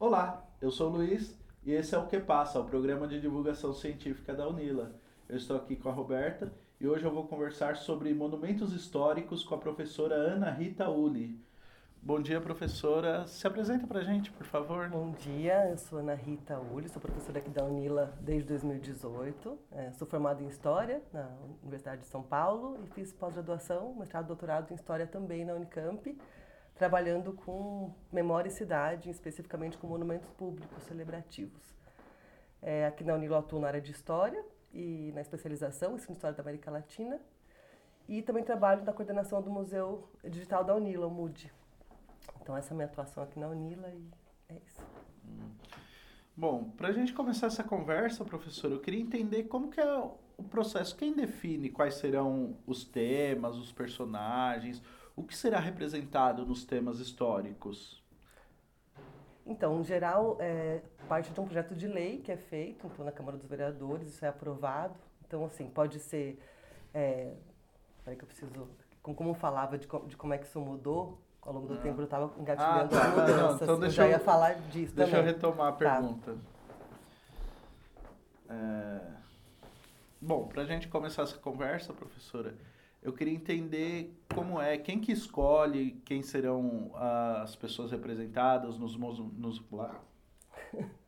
Olá, eu sou o Luiz e esse é o Que Passa, o programa de divulgação científica da Unila. Eu estou aqui com a Roberta e hoje eu vou conversar sobre monumentos históricos com a professora Ana Rita Uli. Bom dia, professora. Se apresenta para a gente, por favor. Bom dia, eu sou Ana Rita Uli, sou professora aqui da Unila desde 2018. É, sou formada em História na Universidade de São Paulo e fiz pós-graduação, mestrado e doutorado em História também na Unicamp, trabalhando com memória e cidade, especificamente com monumentos públicos celebrativos. É, aqui na Unila eu atuo na área de História e na especialização, ensino História da América Latina, e também trabalho na coordenação do Museu Digital da Unila, o MUD. Então essa é a minha atuação aqui na Unila e é isso. Hum. Bom, para a gente começar essa conversa, professor, eu queria entender como que é o processo. Quem define quais serão os temas, os personagens, o que será representado nos temas históricos? Então, em geral, é parte de um projeto de lei que é feito então, na Câmara dos Vereadores, isso é aprovado. Então, assim, pode ser. É, peraí que eu preciso. Como falava de, de como é que isso mudou, ao longo do ah. tempo eu estava engatilhando ah, tá, as mudanças. Não, então eu já ia falar disso deixa também. eu retomar a tá. pergunta. Tá. É... Bom, para a gente começar essa conversa, professora, eu queria entender como é, quem que escolhe quem serão as pessoas representadas nos... nos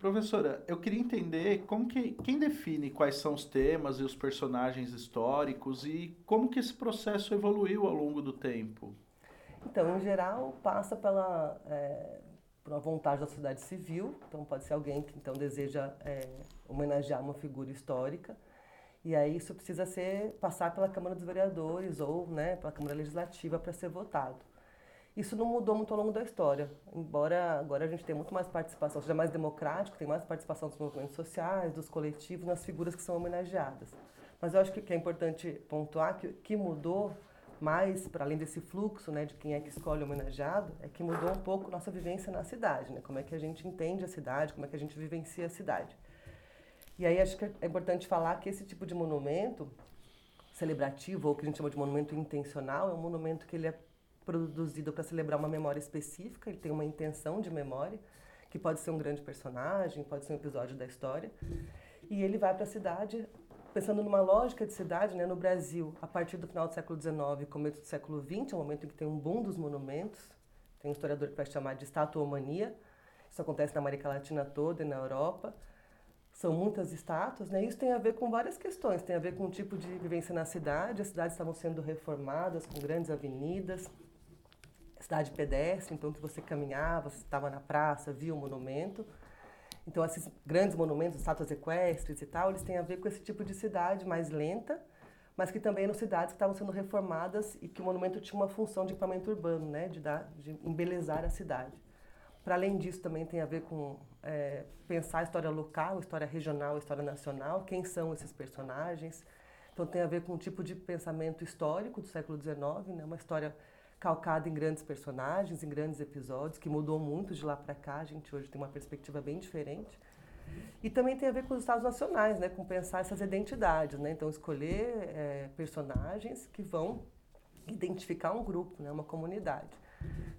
Professora, eu queria entender como que quem define quais são os temas e os personagens históricos e como que esse processo evoluiu ao longo do tempo. Então, em geral, passa pela é, por uma vontade da sociedade civil. Então, pode ser alguém que então deseja é, homenagear uma figura histórica. E aí isso precisa ser passar pela Câmara dos Vereadores ou né, pela Câmara Legislativa para ser votado. Isso não mudou muito ao longo da história, embora agora a gente tenha muito mais participação, seja mais democrático, tem mais participação dos movimentos sociais, dos coletivos, nas figuras que são homenageadas. Mas eu acho que é importante pontuar que que mudou mais, para além desse fluxo né, de quem é que escolhe o homenageado, é que mudou um pouco nossa vivência na cidade, né? como é que a gente entende a cidade, como é que a gente vivencia a cidade. E aí acho que é importante falar que esse tipo de monumento celebrativo, ou que a gente chama de monumento intencional, é um monumento que ele é produzido para celebrar uma memória específica, ele tem uma intenção de memória, que pode ser um grande personagem, pode ser um episódio da história. E ele vai para a cidade pensando numa lógica de cidade, né, no Brasil, a partir do final do século XIX, começo do século XX, é um momento em que tem um boom dos monumentos. Tem um historiador que vai chamar de estatuomania. Isso acontece na América Latina toda e na Europa. São muitas estátuas, né? Isso tem a ver com várias questões. Tem a ver com o tipo de vivência na cidade. As cidades estavam sendo reformadas com grandes avenidas, cidade pedestre, então que você caminhava, você estava na praça, via o monumento. Então esses grandes monumentos, estátuas equestres e tal, eles têm a ver com esse tipo de cidade mais lenta, mas que também eram cidades que estavam sendo reformadas e que o monumento tinha uma função de equipamento urbano, né, de dar, de embelezar a cidade. Para além disso, também tem a ver com é, pensar a história local, a história regional, a história nacional, quem são esses personagens. Então tem a ver com um tipo de pensamento histórico do século XIX, né, uma história calcado em grandes personagens, em grandes episódios, que mudou muito de lá para cá. A gente hoje tem uma perspectiva bem diferente. E também tem a ver com os estados nacionais, né, com pensar essas identidades, né? Então escolher é, personagens que vão identificar um grupo, né, uma comunidade.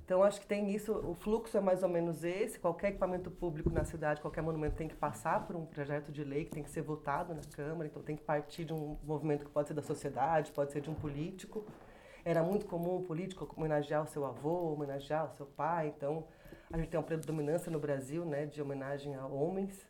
Então acho que tem isso, o fluxo é mais ou menos esse. Qualquer equipamento público na cidade, qualquer monumento tem que passar por um projeto de lei que tem que ser votado na Câmara. Então tem que partir de um movimento que pode ser da sociedade, pode ser de um político. Era muito comum o político homenagear o seu avô, homenagear o seu pai. Então, a gente tem uma predominância no Brasil né, de homenagem a homens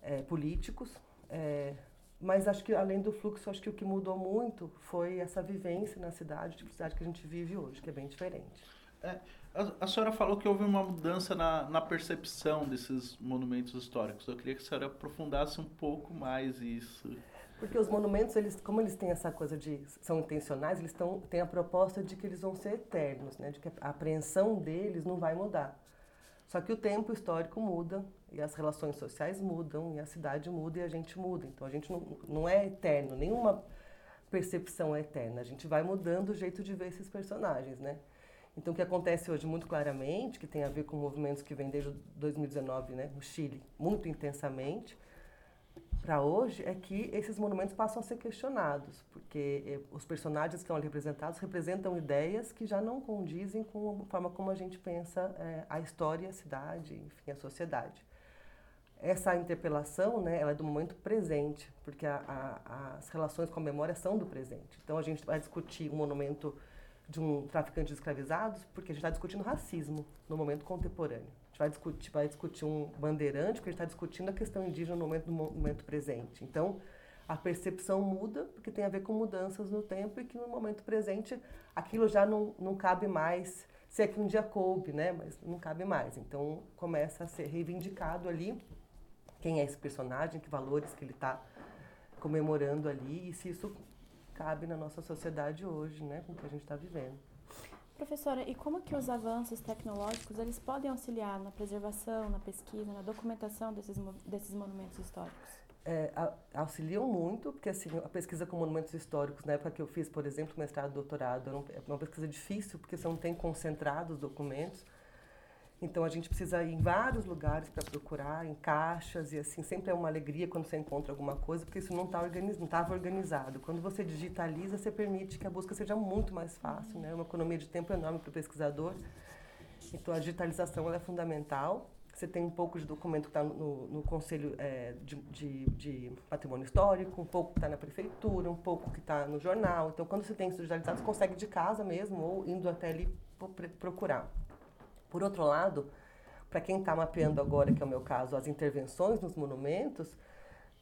é, políticos. É, mas acho que, além do fluxo, acho que o que mudou muito foi essa vivência na cidade, tipo cidade que a gente vive hoje, que é bem diferente. É, a, a, senhora falou que houve uma mudança na, na percepção desses monumentos históricos. Eu queria que a senhora aprofundasse um pouco mais isso. Porque os monumentos, eles, como eles têm essa coisa de são intencionais, eles tão, têm a proposta de que eles vão ser eternos, né? De que a apreensão deles não vai mudar. Só que o tempo histórico muda e as relações sociais mudam e a cidade muda e a gente muda. Então a gente não, não é eterno, nenhuma percepção é eterna. A gente vai mudando o jeito de ver esses personagens, né? Então o que acontece hoje muito claramente, que tem a ver com movimentos que vêm desde 2019, né, no Chile, muito intensamente, para hoje é que esses monumentos passam a ser questionados, porque eh, os personagens que estão ali representados representam ideias que já não condizem com a forma como a gente pensa eh, a história, a cidade, enfim, a sociedade. Essa interpelação, né, ela é do momento presente, porque a, a, as relações com a memória são do presente. Então a gente vai discutir um monumento de um traficante de escravizados, porque a gente está discutindo racismo no momento contemporâneo vai discutir, vai discutir um bandeirante, porque a gente está discutindo a questão indígena no momento, no momento presente. Então, a percepção muda, porque tem a ver com mudanças no tempo e que no momento presente aquilo já não, não cabe mais, se é que um dia coube, né? Mas não cabe mais. Então, começa a ser reivindicado ali quem é esse personagem, que valores que ele está comemorando ali e se isso cabe na nossa sociedade hoje, né? Com o que a gente está vivendo. Professora, e como que os avanços tecnológicos eles podem auxiliar na preservação, na pesquisa, na documentação desses, desses monumentos históricos? É, auxiliam muito, porque assim, a pesquisa com monumentos históricos, na época que eu fiz, por exemplo, mestrado doutorado, é uma pesquisa difícil, porque você não tem concentrados documentos, então a gente precisa ir em vários lugares para procurar, em caixas, e assim, sempre é uma alegria quando você encontra alguma coisa, porque isso não tá organiz, estava organizado. Quando você digitaliza, você permite que a busca seja muito mais fácil, né? É uma economia de tempo enorme para o pesquisador. Então a digitalização é fundamental. Você tem um pouco de documento que está no, no, Conselho é, de, de, de, Patrimônio Histórico, um pouco que está na Prefeitura, um pouco que está no jornal. Então, quando você tem isso digitalizado, você consegue de casa mesmo ou indo até ali procurar. Por outro lado, para quem está mapeando agora, que é o meu caso, as intervenções nos monumentos,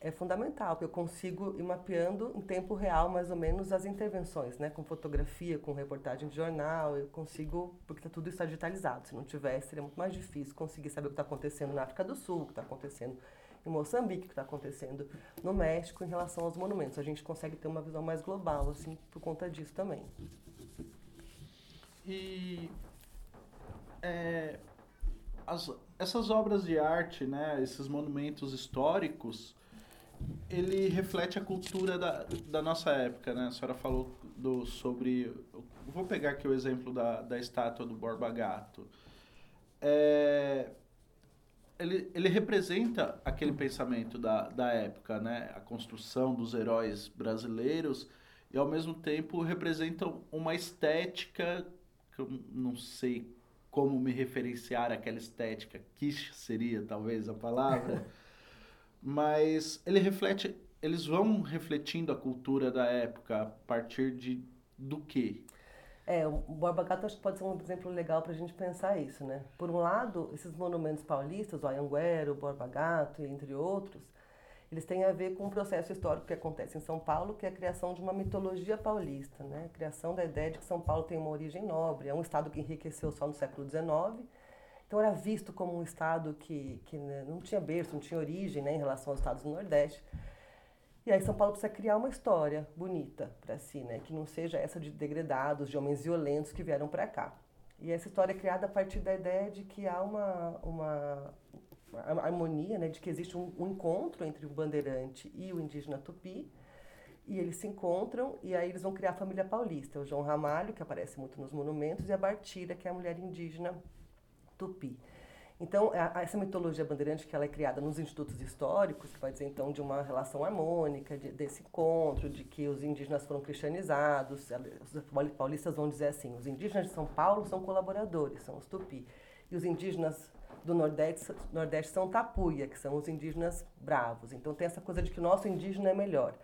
é fundamental, porque eu consigo ir mapeando em tempo real, mais ou menos, as intervenções, né? com fotografia, com reportagem de jornal, eu consigo, porque tá, tudo está digitalizado. Se não tivesse, seria muito mais difícil conseguir saber o que está acontecendo na África do Sul, o que está acontecendo em Moçambique, o que está acontecendo no México em relação aos monumentos. A gente consegue ter uma visão mais global, assim, por conta disso também. E é, as, essas obras de arte, né, esses monumentos históricos, ele reflete a cultura da, da nossa época, né? A senhora falou do, sobre... Vou pegar aqui o exemplo da, da estátua do Borba Gato. É, ele, ele representa aquele pensamento da, da época, né? A construção dos heróis brasileiros e, ao mesmo tempo, representa uma estética que eu não sei como me referenciar aquela estética, quiche seria talvez a palavra, mas ele reflete, eles vão refletindo a cultura da época a partir de do quê? É, o Borba Gato acho que pode ser um exemplo legal para a gente pensar isso, né? Por um lado, esses monumentos paulistas, o Anhanguera, o Borba Gato, entre outros, eles têm a ver com um processo histórico que acontece em São Paulo, que é a criação de uma mitologia paulista, né? A criação da ideia de que São Paulo tem uma origem nobre, é um estado que enriqueceu só no século XIX, então era visto como um estado que, que né, não tinha berço, não tinha origem né, em relação aos estados do Nordeste. E aí São Paulo precisa criar uma história bonita para si, né? Que não seja essa de degredados, de homens violentos que vieram para cá. E essa história é criada a partir da ideia de que há uma, uma, a harmonia né, de que existe um, um, encontro entre o bandeirante e o indígena tupi, e eles se encontram e aí eles vão criar a família paulista, o João Ramalho, que aparece muito nos monumentos, e a Bartira, que é a mulher indígena tupi. Então, a, essa mitologia bandeirante que ela é criada nos institutos históricos, que vai dizer então de uma relação harmônica, de, desse encontro, de que os indígenas foram cristianizados, os paulistas vão dizer assim, os indígenas de São Paulo são colaboradores, são os tupi, e os indígenas do Nordeste, Nordeste são tapuia, que são os indígenas bravos. Então tem essa coisa de que o nosso indígena é melhor.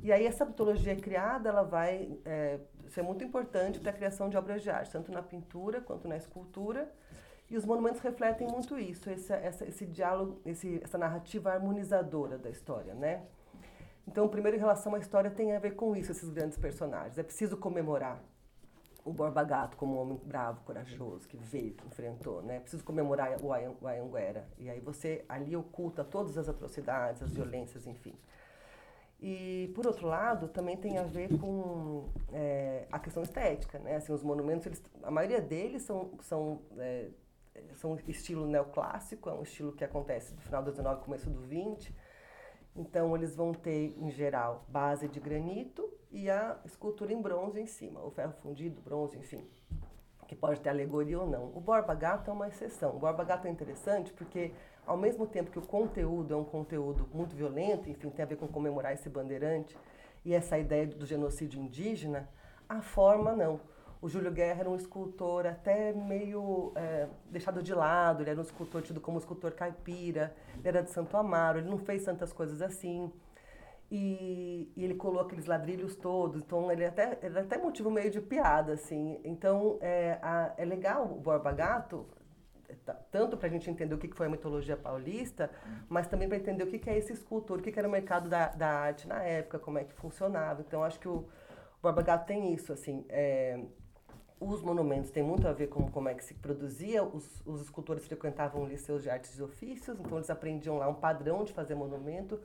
E aí essa mitologia criada, ela vai é, ser muito importante para a criação de obras de arte, tanto na pintura quanto na escultura. E os monumentos refletem muito isso, esse, essa, esse diálogo, esse, essa narrativa harmonizadora da história, né? Então, primeiro, em relação à história, tem a ver com isso, esses grandes personagens. É preciso comemorar o Borba Gato como um homem bravo, corajoso, que veio, que enfrentou, né? Preciso comemorar o Ayanguera. E aí você ali oculta todas as atrocidades, as violências, enfim. E, por outro lado, também tem a ver com é, a questão estética, né? Assim, os monumentos, eles, a maioria deles são, são, é, são estilo neoclássico, é um estilo que acontece no final do 19 começo do 20. Então, eles vão ter, em geral, base de granito, e a escultura em bronze em cima, o ferro fundido, bronze, enfim, que pode ter alegoria ou não. O Borba Gato é uma exceção. O Borba Gato é interessante porque, ao mesmo tempo que o conteúdo é um conteúdo muito violento, enfim, tem a ver com comemorar esse bandeirante e essa ideia do genocídio indígena, a forma não. O Júlio Guerra era um escultor até meio é, deixado de lado, ele era um escultor tido como escultor caipira, ele era de Santo Amaro, ele não fez tantas coisas assim. E, e, ele colou aqueles ladrilhos todos, então ele é até, ele é até motivo meio de piada, assim. Então é, a, é legal o Borba Gato, tanto para a gente entender o que foi a mitologia paulista, mas também para entender o que é esse escultor, o que era o mercado da, da arte na época, como é que funcionava. Então acho que o Borba Gato tem isso, assim. É, os monumentos têm muito a ver com como é que se produzia. Os, os escultores frequentavam liceus de artes e ofícios, então eles aprendiam lá um padrão de fazer monumento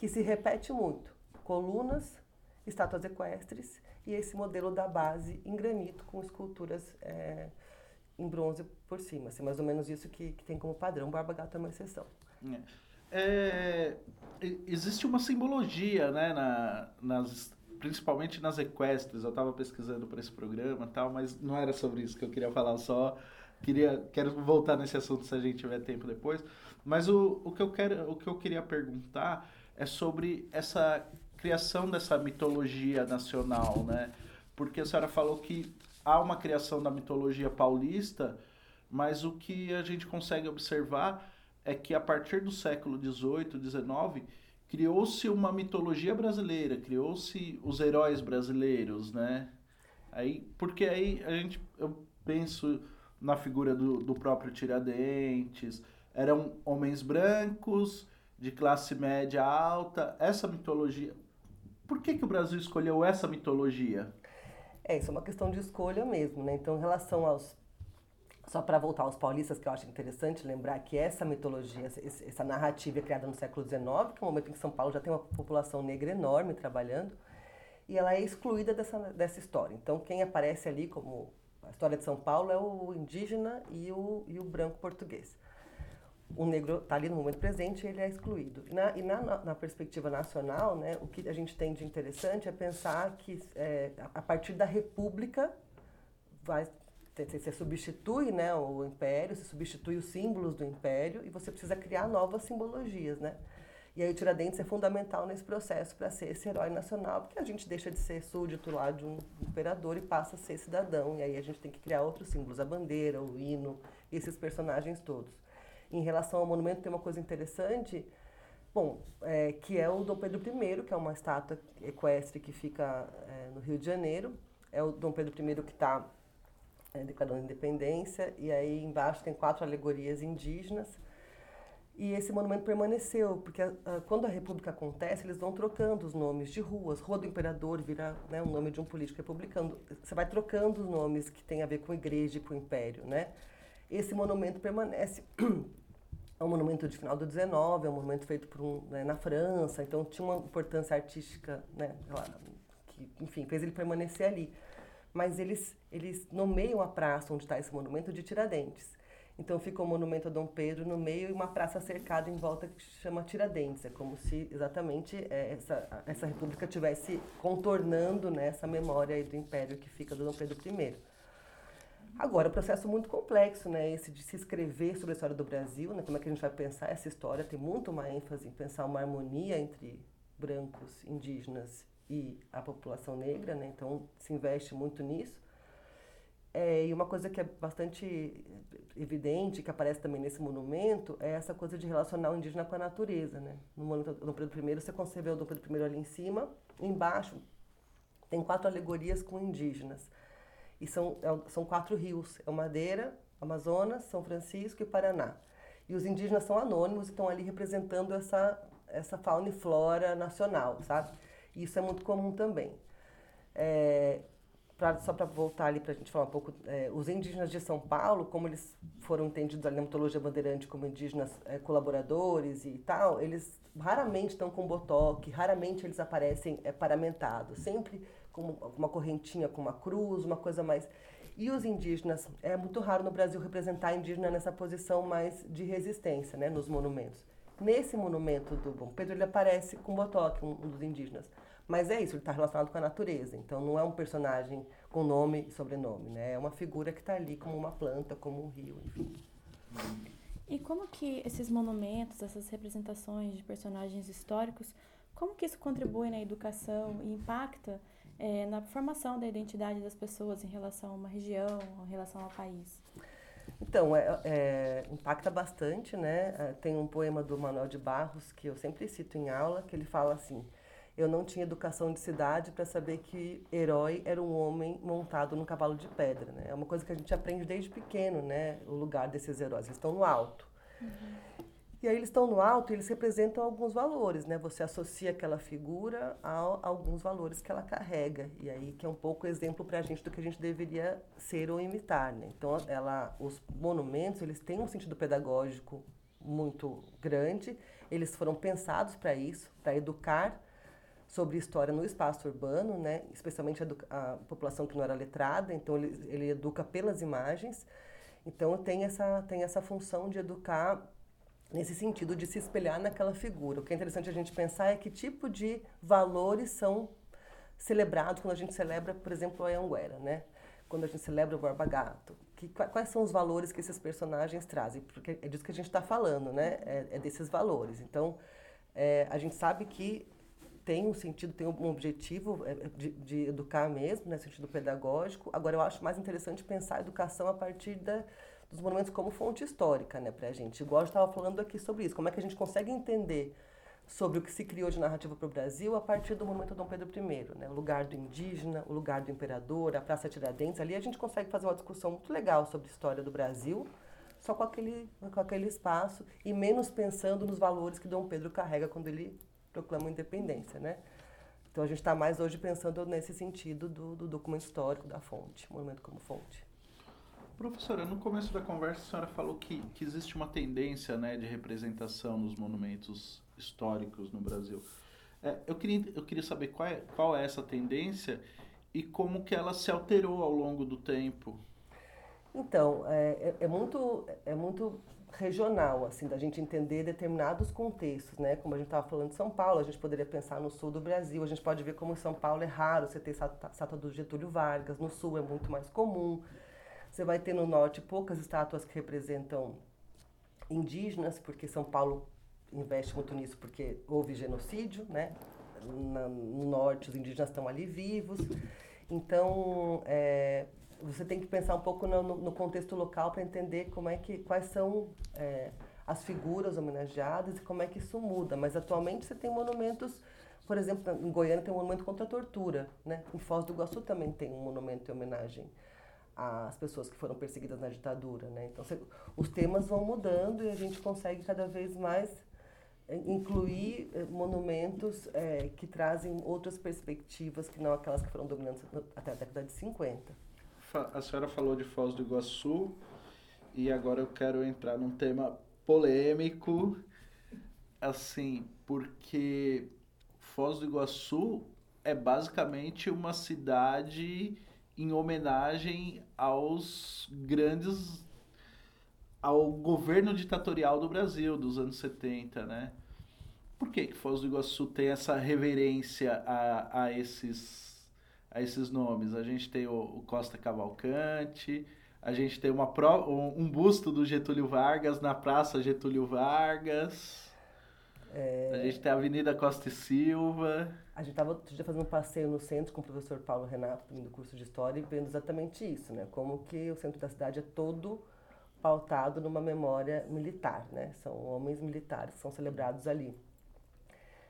que se repete muito. Colunas, estátuas equestres e esse modelo da base em granito com esculturas é, em bronze por cima. Assim, mais ou menos isso que, que tem como padrão. Barba Gato é uma exceção. É, existe uma simbologia, né, na, nas, principalmente nas equestres. Eu estava pesquisando para esse programa tal, mas não era sobre isso que eu queria falar só. Queria, quero voltar nesse assunto se a gente tiver tempo depois. Mas o, o, que, eu quero, o que eu queria perguntar é sobre essa criação dessa mitologia nacional, né? Porque a senhora falou que há uma criação da mitologia paulista, mas o que a gente consegue observar é que a partir do século XVIII, XIX, criou-se uma mitologia brasileira, criou-se os heróis brasileiros, né? Aí, porque aí a gente, eu penso na figura do, do próprio Tiradentes, eram homens brancos de classe média alta, essa mitologia. Por que, que o Brasil escolheu essa mitologia? É, isso é uma questão de escolha mesmo, né? Então, em relação aos. Só para voltar aos paulistas, que eu acho interessante lembrar que essa mitologia, essa narrativa é criada no século XIX, que é um momento em que São Paulo já tem uma população negra enorme trabalhando, e ela é excluída dessa, dessa história. Então, quem aparece ali como a história de São Paulo é o indígena e o, e o branco português o negro está ali no momento presente e ele é excluído. Na, e na, na, perspectiva nacional, né, o que a gente tem de interessante é pensar que é, a partir da república vai você substitui né, o império, você substitui os símbolos do império e você precisa criar novas simbologias, né? E aí o Tiradentes é fundamental nesse processo para ser esse herói nacional, porque a gente deixa de ser súdito lá de um imperador e passa a ser cidadão, e aí a gente tem que criar outros símbolos, a bandeira, o hino, esses personagens todos. Em relação ao monumento, tem uma coisa interessante, bom, é, que é o Dom Pedro I, que é uma estátua equestre que fica é, no Rio de Janeiro. É o Dom Pedro I que está é, declarando independência, e aí embaixo tem quatro alegorias indígenas. E esse monumento permaneceu, porque a, a, quando a República acontece, eles vão trocando os nomes de ruas. Rua do Imperador vira né, o nome de um político republicano. Você vai trocando os nomes que tem a ver com igreja e com império, né? Esse monumento permanece é um monumento de final do 19, é um monumento feito por um, né, na França, então tinha uma importância artística, né, que, enfim, fez ele permanecer ali. Mas eles, eles nomeiam a praça onde está esse monumento de Tiradentes. Então fica o monumento a Dom Pedro no meio e uma praça cercada em volta que chama Tiradentes. É como se exatamente é, essa, essa república tivesse contornando né, essa memória do império que fica do Dom Pedro I. Agora, o processo muito complexo, né? Esse de se escrever sobre a história do Brasil, né? Como é que a gente vai pensar essa história? Tem muito uma ênfase em pensar uma harmonia entre brancos, indígenas e a população negra, né? Então, se investe muito nisso. É, e uma coisa que é bastante evidente, que aparece também nesse monumento, é essa coisa de relacionar o indígena com a natureza, né? No monumento do Pedro I, você concebeu o Dom Pedro I ali em cima, embaixo tem quatro alegorias com indígenas. E são, é são quatro rios: é o Madeira, Amazonas, São Francisco e Paraná. E os indígenas são anônimos e estão ali representando essa, essa fauna e flora nacional, sabe? E isso é muito comum também. É, pra, só para voltar ali para a gente falar um pouco, é, os indígenas de São Paulo, como eles foram entendidos ali na mitologia bandeirante como indígenas é, colaboradores e tal, eles raramente estão com botoque, raramente eles aparecem é, paramentados, sempre com uma correntinha com uma cruz, uma coisa mais. E os indígenas, é muito raro no Brasil representar indígena nessa posição mais de resistência, né, nos monumentos. Nesse monumento do Bom Pedro, ele aparece com botoque, um, dos indígenas. Mas é isso, ele está relacionado com a natureza. Então não é um personagem com nome e sobrenome, né? É uma figura que está ali como uma planta, como um rio, enfim. E como que esses monumentos, essas representações de personagens históricos, como que isso contribui na educação e impacta é, na formação da identidade das pessoas em relação a uma região, em relação ao país? Então, é, é, impacta bastante, né? É, tem um poema do Manuel de Barros que eu sempre cito em aula, que ele fala assim: Eu não tinha educação de cidade para saber que herói era um homem montado num cavalo de pedra, né? É uma coisa que a gente aprende desde pequeno, né? O lugar desses heróis, eles estão no alto. Uhum. E aí eles estão no alto e eles representam alguns valores, né? Você associa aquela figura a, alguns valores que ela carrega. E aí que é um pouco exemplo para a gente do que a gente deveria ser ou imitar, né? Então, ela, os monumentos, eles têm um sentido pedagógico muito grande. Eles foram pensados para isso, para educar sobre história no espaço urbano, né? Especialmente a, a, população que não era letrada. Então, ele, ele educa pelas imagens. Então, tem essa, tem essa função de educar nesse sentido de se espelhar naquela figura. O que é interessante a gente pensar é que tipo de valores são celebrados quando a gente celebra, por exemplo, a Anguera, né? Quando a gente celebra o Borba Gato. Que, quais são os valores que esses personagens trazem? Porque é disso que a gente está falando, né? É, é, desses valores. Então, é, a gente sabe que tem um sentido, tem um objetivo é, de, de educar mesmo, né? Sentido pedagógico. Agora, eu acho mais interessante pensar a educação a partir da dos monumentos como fonte histórica, né, a gente. Igual eu estava falando aqui sobre isso, como é que a gente consegue entender sobre o que se criou de narrativa para o Brasil a partir do monumento Dom Pedro I, né? O lugar do indígena, o lugar do imperador, a Praça Tiradentes. Ali a gente consegue fazer uma discussão muito legal sobre a história do Brasil, só com aquele, com aquele espaço e menos pensando nos valores que Dom Pedro carrega quando ele proclama a independência, né? Então a gente está mais hoje pensando nesse sentido do, do documento histórico, da fonte, monumento como fonte. Professora, no começo da conversa a senhora falou que, que existe uma tendência né, de representação nos monumentos históricos no Brasil. É, eu, queria, eu queria saber qual é, qual é essa tendência e como que ela se alterou ao longo do tempo. Então, é, é, é muito, é muito regional, assim, da gente entender determinados contextos, né? Como a gente estava falando de São Paulo, a gente poderia pensar no sul do Brasil, a gente pode ver como em São Paulo é raro você ter estátua do Getúlio Vargas, no sul é muito mais comum. Você vai ter no norte poucas estátuas que representam indígenas, porque São Paulo investe muito nisso porque houve genocídio, né? No norte os indígenas estão ali vivos. Então, é, você tem que pensar um pouco no, no contexto local para entender como é que, quais são é, as figuras homenageadas e como é que isso muda. Mas atualmente você tem monumentos, por exemplo, em Goiânia tem um monumento contra a tortura, né? Em Foz do Iguaçu também tem um monumento em homenagem as pessoas que foram perseguidas na ditadura, né? Então, os temas vão mudando e a gente consegue cada vez mais eh, incluir eh, monumentos é, que trazem outras perspectivas que não aquelas que foram dominantes até a década de 50. A senhora falou de Foz do Iguaçu e agora eu quero entrar num tema polêmico, assim, porque Foz do Iguaçu é basicamente uma cidade em homenagem aos grandes ao governo ditatorial do Brasil dos anos 70, né? Por que que Foz do Iguaçu tem essa reverência a, a esses a esses nomes? A gente tem o, o Costa Cavalcante, a gente tem uma pro, um, um busto do Getúlio Vargas na Praça Getúlio Vargas. É... A gente tem a Avenida Costa e Silva. A gente estava fazendo um passeio no centro com o professor Paulo Renato, do curso de História, e vendo exatamente isso, né? Como que o centro da cidade é todo pautado numa memória militar, né? São homens militares que são celebrados ali.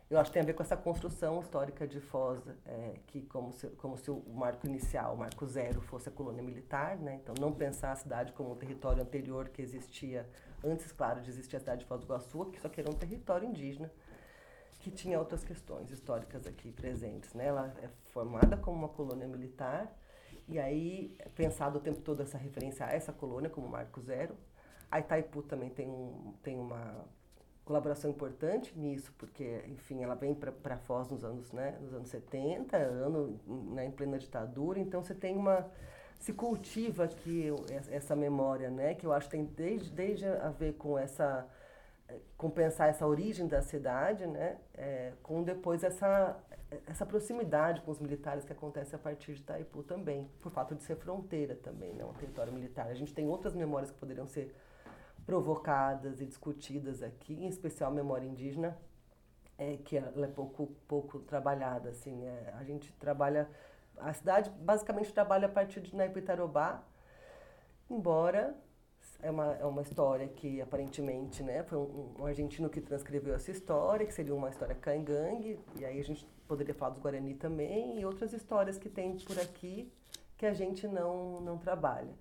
Eu acho que tem a ver com essa construção histórica de Foz, é, que como se, como se o marco inicial, o marco zero, fosse a colônia militar, né? Então, não pensar a cidade como um território anterior que existia Antes, claro, de existir a cidade de Foz do Iguaçu, que só que era um território indígena, que tinha outras questões históricas aqui presentes. Né? Ela é formada como uma colônia militar, e aí, pensado o tempo todo essa referência a essa colônia como Marco Zero. A Itaipu também tem, um, tem uma colaboração importante nisso, porque, enfim, ela vem para Foz nos anos, né, nos anos 70, ano né, em plena ditadura, então você tem uma se cultiva aqui essa memória, né? Que eu acho que tem desde, desde a ver com essa compensar essa origem da cidade, né, é, com depois essa, essa proximidade com os militares que acontece a partir de Itaipu também, por fato de ser fronteira também, né, um território militar. A gente tem outras memórias que poderiam ser provocadas e discutidas aqui, em especial a memória indígena, é, que ela é pouco, pouco trabalhada. Assim, é, a gente trabalha, a cidade basicamente trabalha a partir de Naipitarobá, embora é uma, é uma história que aparentemente né, foi um, um, argentino que transcreveu essa história, que seria uma história cangangue, e aí a gente poderia falar dos Guarani também, e outras histórias que tem por aqui que a gente não, não trabalha.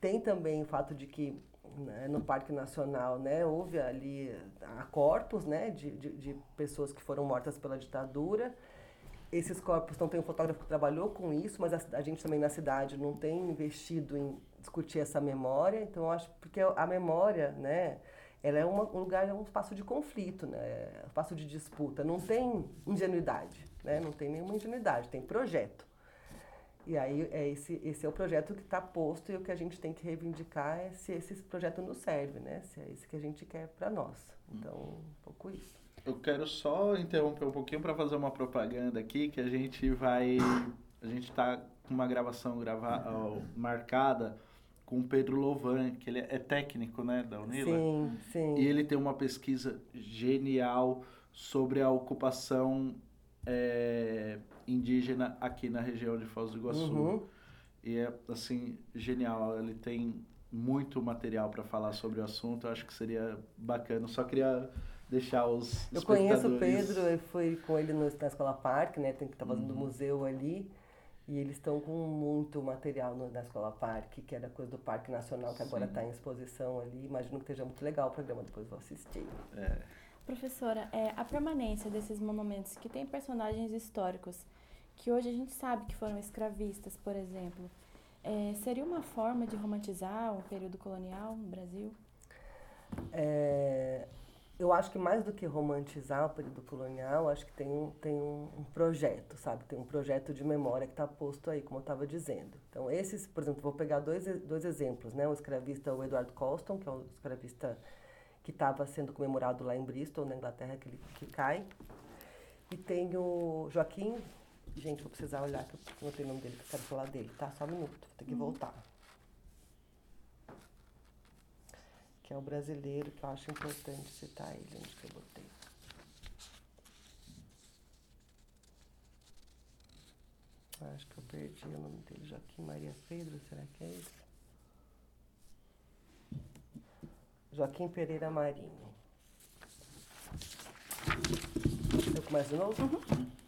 Tem também o fato de que né, no Parque Nacional né, houve ali a corpos né, de, de, de pessoas que foram mortas pela ditadura, esses corpos não tem um fotógrafo que trabalhou com isso, mas a, a, gente também na cidade não tem investido em discutir essa memória. Então eu acho porque a memória, né, ela é uma, um lugar, é um espaço de conflito, né, é espaço de disputa. Não tem ingenuidade, né, não tem nenhuma ingenuidade, tem projeto. E aí é esse, esse é o projeto que está posto e o que a gente tem que reivindicar é se esse projeto nos serve, né? Se é esse que a gente quer para nós. Então, um pouco isso. Eu quero só interromper um pouquinho para fazer uma propaganda aqui que a gente vai a gente está com uma gravação grava, marcada com o Pedro Lovan, que ele é técnico, né, da Unila. Sim, sim. E ele tem uma pesquisa genial sobre a ocupação é, indígena aqui na região de Foz do Iguaçu. Uhum. E é, assim, genial. Ele tem muito material para falar sobre o assunto. Eu acho que seria bacana. só queria deixar os Eu conheço o Pedro, eu fui com ele no, na Escola Parque, né? Tem que estar tá fazendo uhum. museu ali. E eles estão com muito material no, na Escola Parque, que era coisa do Parque Nacional, que Sim. agora está em exposição ali. Imagino que esteja muito legal o programa, depois vou assistir. É. Professora, é, a permanência desses monumentos que têm personagens históricos, que hoje a gente sabe que foram escravistas, por exemplo, é, seria uma forma de romantizar o período colonial no Brasil? É, eu acho que mais do que romantizar o período colonial, acho que tem um, tem um, um projeto, sabe? Tem um projeto de memória que está posto aí, como eu estava dizendo. Então, esses, por exemplo, vou pegar dois, dois exemplos, né? O escravista o Edward Colston, que é um escravista que estava sendo comemorado lá em Bristol, na Inglaterra, que, ele, que cai. E tem o Joaquim, gente, vou precisar olhar, que eu não tenho o nome dele, que eu quero falar dele, tá? Só um minuto, vou ter que uhum. voltar. Que é o brasileiro, que eu acho importante citar ele, onde que eu botei. Acho que eu perdi o nome dele, Joaquim Maria Pedro, será que é esse? Joaquim Pereira Marinho. Eu começo de novo? Uhum.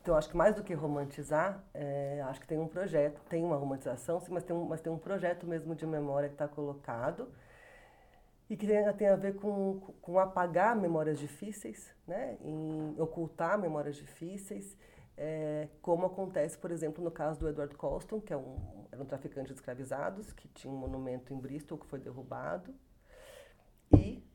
Então, acho que mais do que romantizar, é, acho que tem um projeto, tem uma romantização, sim, mas tem um, mas tem um projeto mesmo de memória que está colocado e que tem, tem, a ver com, com apagar memórias difíceis, né? em ocultar memórias difíceis, é, como acontece, por exemplo, no caso do Edward Colston, que é um, era um traficante de escravizados, que tinha um monumento em Bristol que foi derrubado,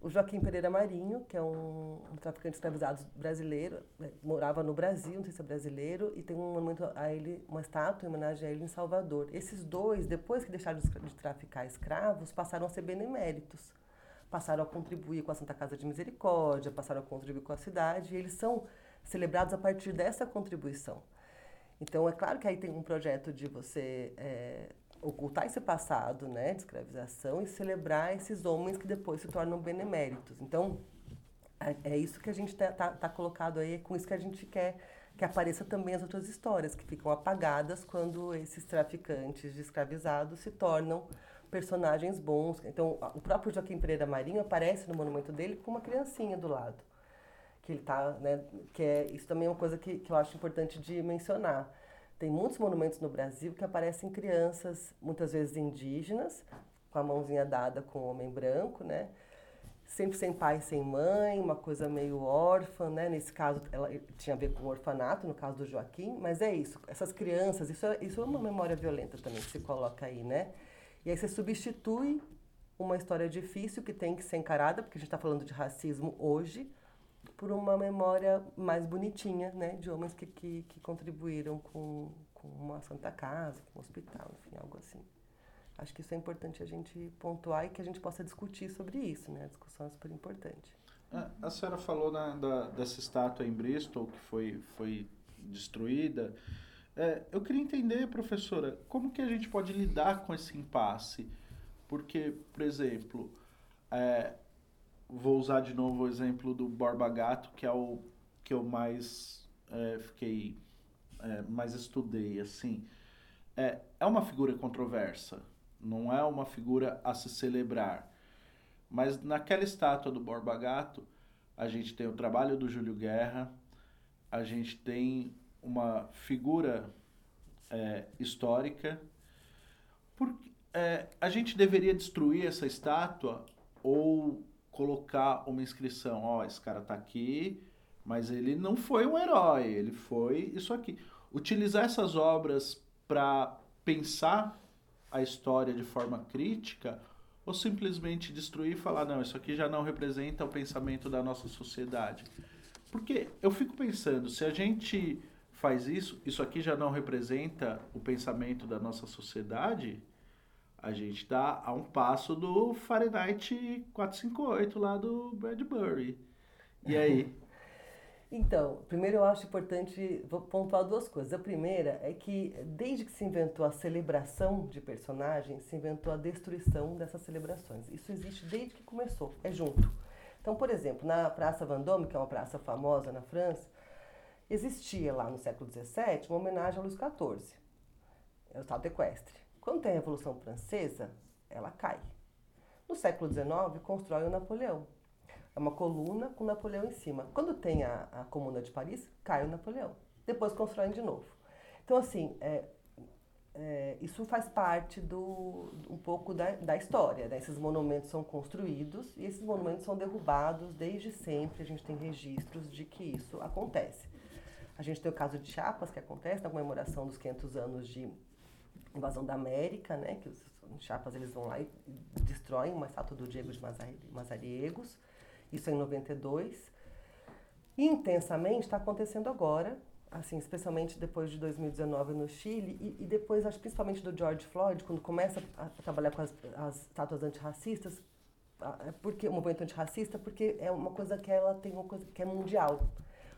o Joaquim Pereira Marinho, que é um, um traficante de escravizados brasileiro, né, morava no Brasil, não sei se é brasileiro, e tem um monumento a ele, uma estátua em homenagem a ele em Salvador. Esses dois, depois que deixaram de traficar escravos, passaram a ser beneméritos. Passaram a contribuir com a Santa Casa de Misericórdia, passaram a contribuir com a cidade, e eles são celebrados a partir dessa contribuição. Então, é claro que aí tem um projeto de você é, ocultar esse passado né, de escravização e celebrar esses homens que depois se tornam beneméritos. Então, é, é isso que a gente está tá, tá colocado aí, é com isso que a gente quer que apareça também as outras histórias, que ficam apagadas quando esses traficantes de escravizados se tornam personagens bons. Então, o próprio Joaquim Pereira Marinho aparece no monumento dele com uma criancinha do lado. Que ele tá, né, que é, isso também é uma coisa que, que eu acho importante de mencionar tem muitos monumentos no Brasil que aparecem crianças, muitas vezes indígenas, com a mãozinha dada com o homem branco, né? Sempre sem pai, sem mãe, uma coisa meio órfã, né? Nesse caso, ela tinha a ver com o orfanato, no caso do Joaquim, mas é isso. Essas crianças, isso é, isso é uma memória violenta também que se coloca aí, né? E aí você substitui uma história difícil que tem que ser encarada, porque a gente está falando de racismo hoje, por uma memória mais bonitinha, né, de homens que, que, que contribuíram com, com uma Santa Casa, com um hospital, enfim, algo assim. Acho que isso é importante a gente pontuar e que a gente possa discutir sobre isso, né? A discussão é super importante. É, a senhora falou na, da, dessa estátua em Bristol que foi, foi destruída. É, eu queria entender, professora, como que a gente pode lidar com esse impasse? Porque, por exemplo, é, vou usar de novo o exemplo do Borba Gato, que é o que eu mais é, fiquei, é, mais estudei, assim. É, é uma figura controversa, não é uma figura a se celebrar. Mas naquela estátua do Borba Gato, a gente tem o trabalho do Júlio Guerra, a gente tem uma figura é, histórica. Por, é, a gente deveria destruir essa estátua ou colocar uma inscrição? Ó, oh, esse cara tá aqui, mas ele não foi um herói, ele foi isso aqui. Utilizar essas obras para pensar a história de forma crítica ou simplesmente destruir e falar, não, isso aqui já não representa o pensamento da nossa sociedade. Porque eu fico pensando, se a gente faz isso, isso aqui já não representa o pensamento da nossa sociedade, a gente está a um passo do Fahrenheit 458 lá do Bradbury. E aí? Então, primeiro eu acho importante pontuar duas coisas. A primeira é que desde que se inventou a celebração de personagens, se inventou a destruição dessas celebrações. Isso existe desde que começou, é junto. Então, por exemplo, na Praça Vendôme, que é uma praça famosa na França, existia lá no século XVII uma homenagem a Luís XIV, é o Estado equestre. Quando tem a Revolução Francesa, ela cai. No século XIX, constrói o Napoleão. É uma coluna com Napoleão em cima. Quando tem a, a Comuna de Paris, cai o Napoleão. Depois constroem de novo. Então, assim, é, é, isso faz parte do, um pouco da, da história. Né? Esses monumentos são construídos e esses monumentos são derrubados desde sempre. A gente tem registros de que isso acontece. A gente tem o caso de Chiapas, que acontece na comemoração dos 500 anos de invasão da América, né? que os Chiapas eles vão lá e destroem uma estátua do Diego de Mazariegos. Isso é em 92. Intensamente está acontecendo agora, assim, especialmente depois de 2019 no Chile e, e, depois, acho principalmente do George Floyd, quando começa a, trabalhar com as, as estátuas antirracistas, é porque o movimento antirracista, porque é uma coisa que ela tem uma coisa que é mundial,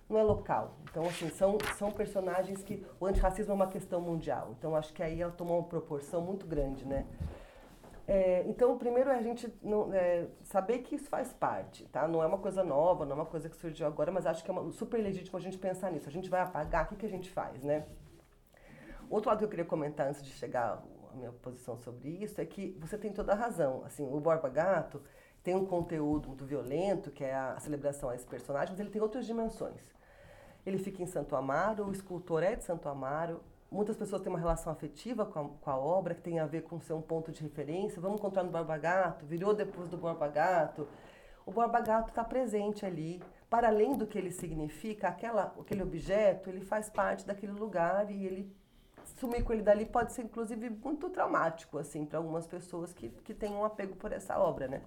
não é local. Então, assim, são, são personagens que o antirracismo é uma questão mundial. Então, acho que aí ela tomou uma proporção muito grande, né? É, então, primeiro é a gente não, é, saber que isso faz parte, tá? Não é uma coisa nova, não é uma coisa que surgiu agora, mas acho que é uma, super legítimo a gente pensar nisso. A gente vai apagar, o que, que a gente faz, né? Outro lado que eu queria comentar antes de chegar a minha posição sobre isso é que você tem toda a razão. Assim, o Borba Gato tem um conteúdo muito violento, que é a celebração a esse personagem, mas ele tem outras dimensões. Ele fica em Santo Amaro, o escultor é de Santo Amaro, Muitas pessoas têm uma relação afetiva com a, com a, obra, que tem a ver com ser um ponto de referência. Vamos encontrar no Borba Gato, virou depois do Borba Gato. O Borba Gato está presente ali. Para além do que ele significa, aquela, aquele objeto, ele faz parte daquele lugar e ele sumir com ele dali pode ser, inclusive, muito traumático, assim, para algumas pessoas que, que têm um apego por essa obra, né?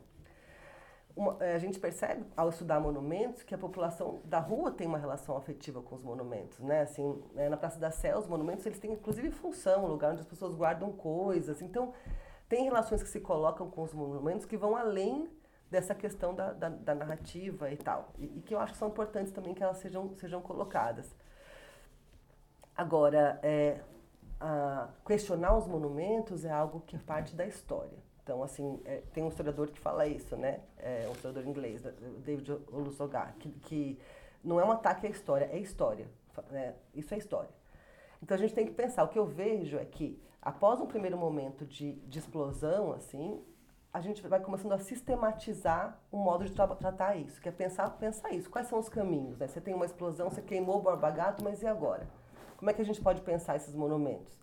Uma, é, a gente percebe ao estudar monumentos que a população da rua tem uma relação afetiva com os monumentos, né? Assim, né, na Praça da Sé, os monumentos eles têm inclusive função, lugar onde as pessoas guardam coisas. Então, tem relações que se colocam com os monumentos que vão além dessa questão da, da, da narrativa e tal, e, e, que eu acho que são importantes também que elas sejam, sejam colocadas. Agora, é, questionar os monumentos é algo que é parte da história. Então, assim, é, tem um historiador que fala isso, né? É um historiador inglês, David Olusoga, que, que não é um ataque à história, é história. Né? Isso é história. Então, a gente tem que pensar. O que eu vejo é que, após um primeiro momento de, de explosão, assim, a gente vai começando a sistematizar um modo de tra tratar isso, que é pensar, pensar isso. Quais são os caminhos? Né? Você tem uma explosão, você queimou o Borba Gato, mas e agora? Como é que a gente pode pensar esses monumentos?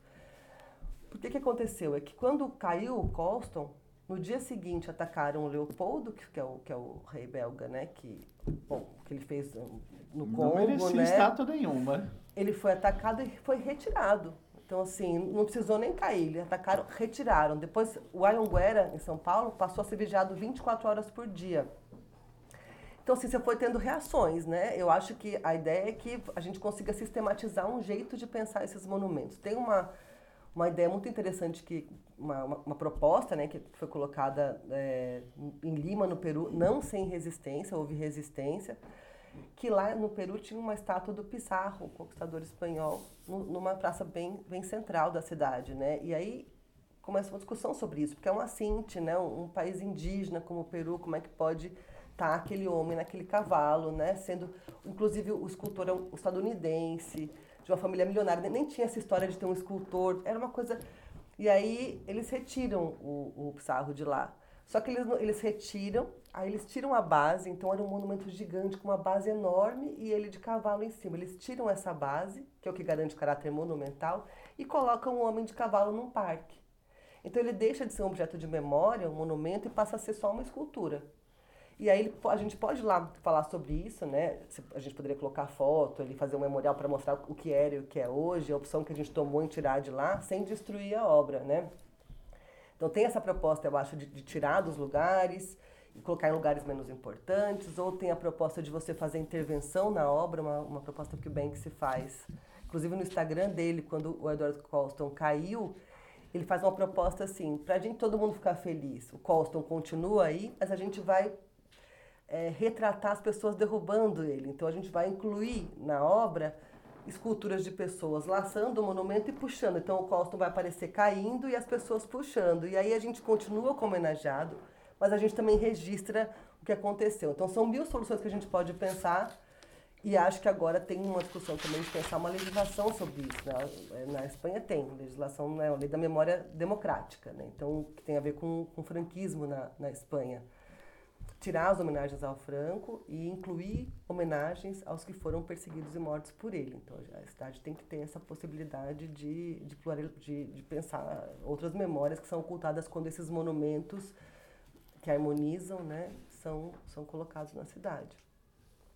Porque que aconteceu? É que quando caiu o Colston, no dia seguinte atacaram o Leopoldo, que é o, que é o rei belga, né? Que, bom, que ele fez no Congo, não merecia né? estátua nenhuma. Ele foi atacado e foi retirado. Então, assim, não precisou nem cair. Eles atacaram, retiraram. Depois, o Anhanguera, em São Paulo, passou a ser vigiado 24 horas por dia. Então, assim, você foi tendo reações, né? Eu acho que a ideia é que a gente consiga sistematizar um jeito de pensar esses monumentos. Tem uma uma ideia muito interessante que uma, uma, uma proposta né, que foi colocada é, em Lima, no Peru, não sem resistência, houve resistência, que lá no Peru tinha uma estátua do Pizarro, um conquistador espanhol, numa praça bem, bem central da cidade, né? E aí começa uma discussão sobre isso, porque é uma cinte, né? Um, um país indígena como o Peru, como é que pode estar tá aquele homem naquele cavalo, né? Sendo, inclusive, o escultor é um estadunidense, de uma família milionária, nem tinha essa história de ter um escultor, era uma coisa... E aí eles retiram o, o Pissarro de lá. Só que eles, eles retiram, aí eles tiram a base, então era um monumento gigante com uma base enorme e ele de cavalo em cima. Eles tiram essa base, que é o que garante o caráter monumental, e colocam um homem de cavalo num parque. Então ele deixa de ser um objeto de memória, um monumento, e passa a ser só uma escultura. E aí a gente pode ir lá falar sobre isso, né? A gente poderia colocar foto, ele fazer um memorial para mostrar o que era e o que é hoje, a opção que a gente tomou em tirar de lá, sem destruir a obra, né? Então tem essa proposta, eu acho, de, de tirar dos lugares e colocar em lugares menos importantes, ou tem a proposta de você fazer intervenção na obra, uma, uma proposta que o Banks se faz. Inclusive no Instagram dele, quando o Edward Colston caiu, ele faz uma proposta assim, para a gente todo mundo ficar feliz. O Colston continua aí, mas a gente vai é, retratar as pessoas derrubando ele. Então a gente vai incluir na obra esculturas de pessoas laçando o monumento e puxando. Então o Colston vai aparecer caindo e as pessoas puxando. E aí a gente continua como homenageado, mas a gente também registra o que aconteceu. Então são mil soluções que a gente pode pensar e acho que agora tem uma discussão também de pensar uma legislação sobre isso. Né? Na Espanha tem legislação, né? a lei da memória democrática, né? então que tem a ver com, com franquismo na, na Espanha tirar as homenagens ao Franco e incluir homenagens aos que foram perseguidos e mortos por ele. Então a cidade tem que ter essa possibilidade de, de, de, de pensar outras memórias que são ocultadas quando esses monumentos que harmonizam né, são, são colocados na cidade.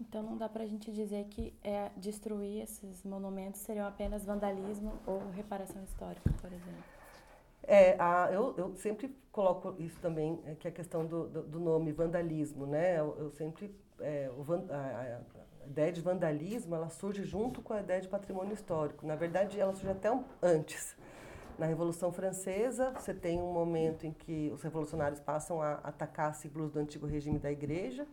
Então não dá para a gente dizer que é, destruir esses monumentos seriam apenas vandalismo ou reparação histórica, por exemplo. É, a, eu, eu sempre coloco isso também, é, que é a questão do, do, do nome vandalismo, né? Eu, eu sempre, é, o, a, a, ideia de vandalismo, ela surge junto com a ideia de patrimônio histórico. Na verdade, ela surge até um, antes. Na Revolução Francesa, você tem um momento em que os revolucionários passam a atacar símbolos do antigo regime da igreja,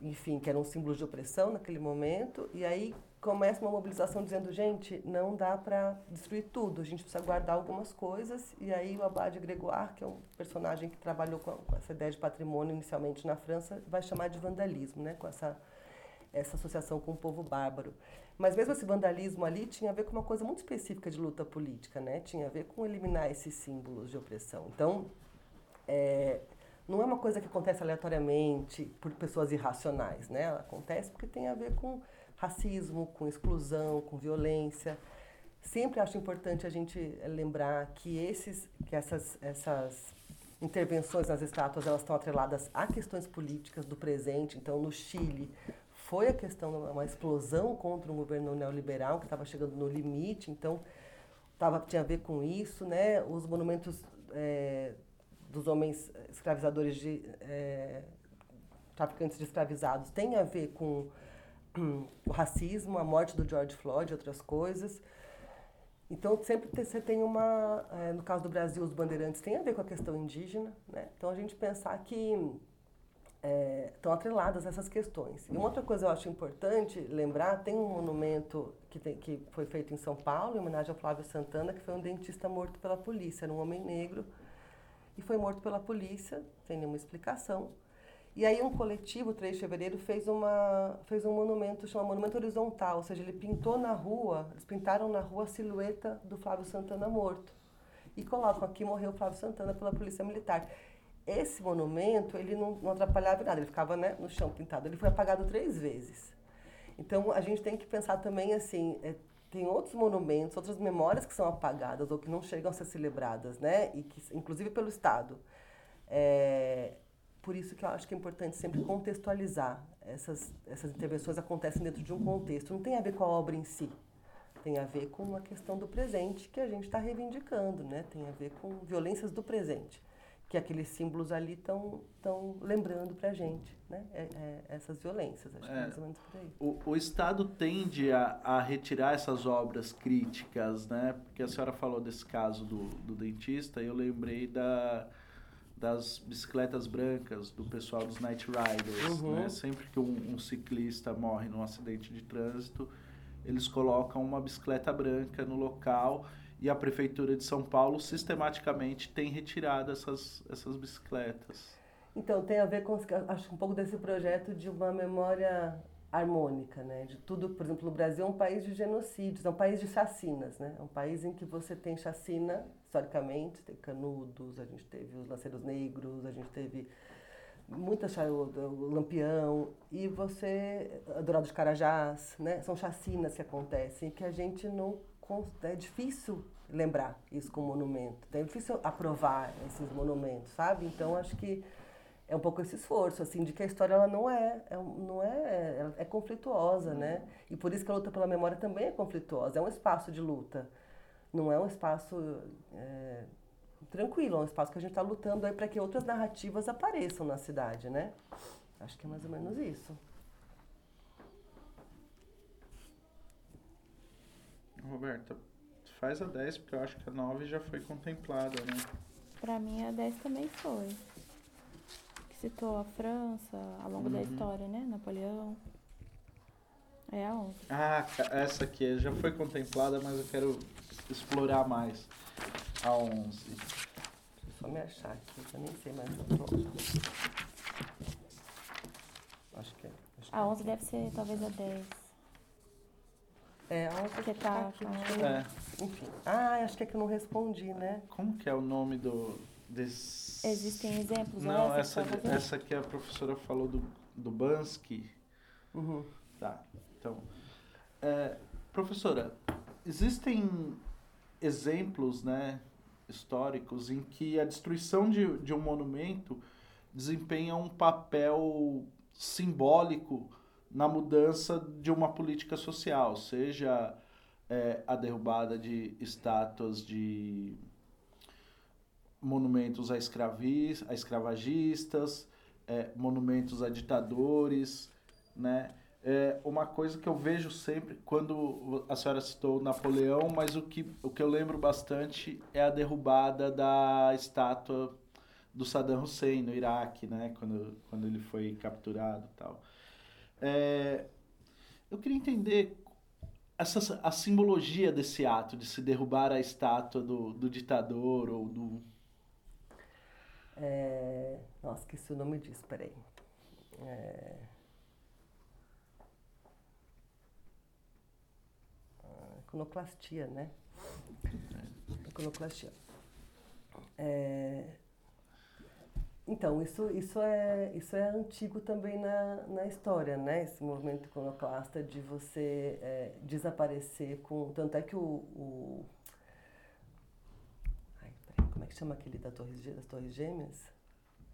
enfim, que eram símbolos de opressão naquele momento, e aí começa uma mobilização dizendo, gente, não dá para destruir tudo, a gente precisa guardar algumas coisas. E aí o Abade Gregoire, que é um personagem que trabalhou com, essa ideia de patrimônio inicialmente na França, vai chamar de vandalismo, né, com essa essa associação com o povo bárbaro. Mas mesmo esse vandalismo ali tinha a ver com uma coisa muito específica de luta política, né? Tinha a ver com eliminar esses símbolos de opressão. Então, é, não é uma coisa que acontece aleatoriamente por pessoas irracionais, né? Ela acontece porque tem a ver com racismo, com exclusão, com violência. Sempre acho importante a gente lembrar que esses, que essas, essas intervenções nas estátuas elas estão atreladas a questões políticas do presente. Então, no Chile foi a questão uma explosão contra um governo neoliberal que estava chegando no limite. Então, tava, tinha a ver com isso, né? Os monumentos é, dos homens escravizadores de é, traficantes de escravizados têm a ver com o racismo, a morte do George Floyd, outras coisas. Então, sempre você tem uma. É, no caso do Brasil, os bandeirantes têm a ver com a questão indígena, né? Então, a gente pensar que é, estão atreladas essas questões. E uma outra coisa eu acho importante lembrar: tem um monumento que, tem, que foi feito em São Paulo, em homenagem ao Flávio Santana, que foi um dentista morto pela polícia. Era um homem negro e foi morto pela polícia, sem nenhuma explicação. E aí um coletivo, 3 de fevereiro, fez, uma, fez um monumento, chama Monumento Horizontal, ou seja, ele pintou na rua, eles pintaram na rua a silhueta do Flávio Santana morto. E colocam aqui morreu Flávio Santana pela Polícia Militar. Esse monumento, ele não, não atrapalhava nada, ele ficava né, no chão pintado. Ele foi apagado três vezes. Então, a gente tem que pensar também assim, é, tem outros monumentos, outras memórias que são apagadas ou que não chegam a ser celebradas, né? E que, inclusive pelo Estado. É, por isso que eu acho que é importante sempre contextualizar. Essas, essas intervenções acontecem dentro de um contexto. Não tem a ver com a obra em si. Tem a ver com a questão do presente que a gente está reivindicando, né? Tem a ver com violências do presente. que aqueles símbolos ali estão tão lembrando para a gente, né? É, é, essas violências, acho que é mais ou menos por aí. O, o Estado tende a, a retirar essas obras críticas, né? Porque a senhora falou desse caso do, do dentista, eu lembrei da, das bicicletas brancas, do pessoal dos Night Riders, Uhum. né? Sempre que um, um ciclista morre num acidente de trânsito, eles colocam uma bicicleta branca no local e a prefeitura de São Paulo sistematicamente tem retirado essas, essas bicicletas. Então, tem a ver com, acho um pouco desse projeto de uma memória harmônica, né? De tudo, por exemplo, o Brasil é um país de genocídios, é um país de chacinas, né? É um país em que você tem chacina, historicamente, tem canudos, a gente teve os lanceiros negros, a gente teve muita o, lampião e você Dourado de Carajás, né? São chacinas que acontecem que a gente não é difícil lembrar isso como monumento, é difícil aprovar esses monumentos, sabe? Então acho que é um pouco esse esforço assim de que a história ela não é, é não é é conflituosa, né? E por isso que a luta pela memória também é conflituosa, é um espaço de luta, não é um espaço é, tranquilo, é um espaço que a gente está lutando aí para que outras narrativas apareçam na cidade, né? Acho que é mais ou menos isso. Roberta, faz a 10, porque eu acho que a 9 já foi contemplada, né? Pra mim, a 10 também foi. Citou a França ao longo da Uhum. história, né? Napoleão. É a 11. Ah, essa aqui já foi contemplada, mas eu quero explorar mais. A 11. Deixa eu só me achar aqui, eu nem sei mais onde eu tô. Acho que é. Acho A 11 deve ser talvez a 10. é. a outra Porque que tá aqui, com- deixa eu- É, Enfim. Ah, acho que é que eu não respondi, né? como que é o nome do... Desse... Existem exemplos? Não, essa, ver. essa que a professora falou do, do Bansky. Uhum. Tá, então... é, professora, existem exemplos, né, históricos em que a destruição de, de um monumento desempenha um papel simbólico na mudança de uma política social, seja é, a derrubada de estátuas de monumentos a, escravis, a escravagistas, é, monumentos a ditadores, né? É uma coisa que eu vejo sempre quando a senhora citou Napoleão, mas o que, o que eu lembro bastante é a derrubada da estátua do Saddam Hussein no Iraque, né? Quando, quando ele foi capturado e tal. É, eu queria entender essa, a simbologia desse ato de se derrubar a estátua do, do ditador ou do. É... Nossa, esqueci o nome disso, peraí. É... Ah, Iconoclastia, né? Iconoclastia. É... Então, isso, isso, é, isso é antigo também na, na história, né? Esse movimento iconoclasta de você é, desaparecer com... Tanto é que o... o... Ai, peraí, como é que chama aquele da torre, das Torres Gêmeas?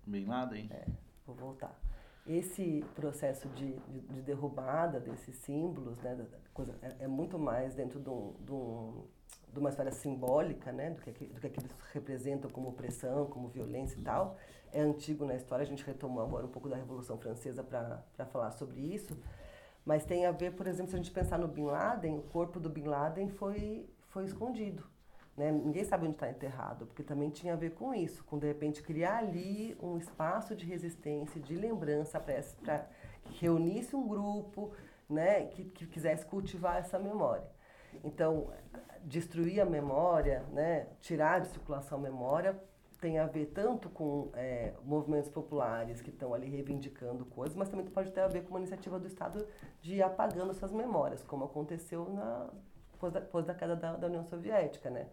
Bin Laden? Vou voltar. Esse processo de, de, de derrubada desses símbolos, né, da- coisa, é, é muito mais dentro de, um, de, um, de uma esfera simbólica, né, do que, do que aqueles representam como opressão, como violência e tal. É antigo na história, a gente retomou agora um pouco da Revolução Francesa para falar sobre isso. Mas tem a ver, por exemplo, se a gente pensar no Bin Laden, o corpo do Bin Laden foi, foi escondido. Né? Ninguém sabe onde está enterrado, porque também tinha a ver com isso, com de repente criar ali um espaço de resistência, de lembrança para que reunisse um grupo né, que, que quisesse cultivar essa memória. Então, destruir a memória, né, tirar de circulação a memória, tem a ver tanto com é, movimentos populares que estão ali reivindicando coisas, mas também pode ter a ver com uma iniciativa do Estado de ir apagando essas memórias, como aconteceu na, depois, da, depois da queda da, da União Soviética, né?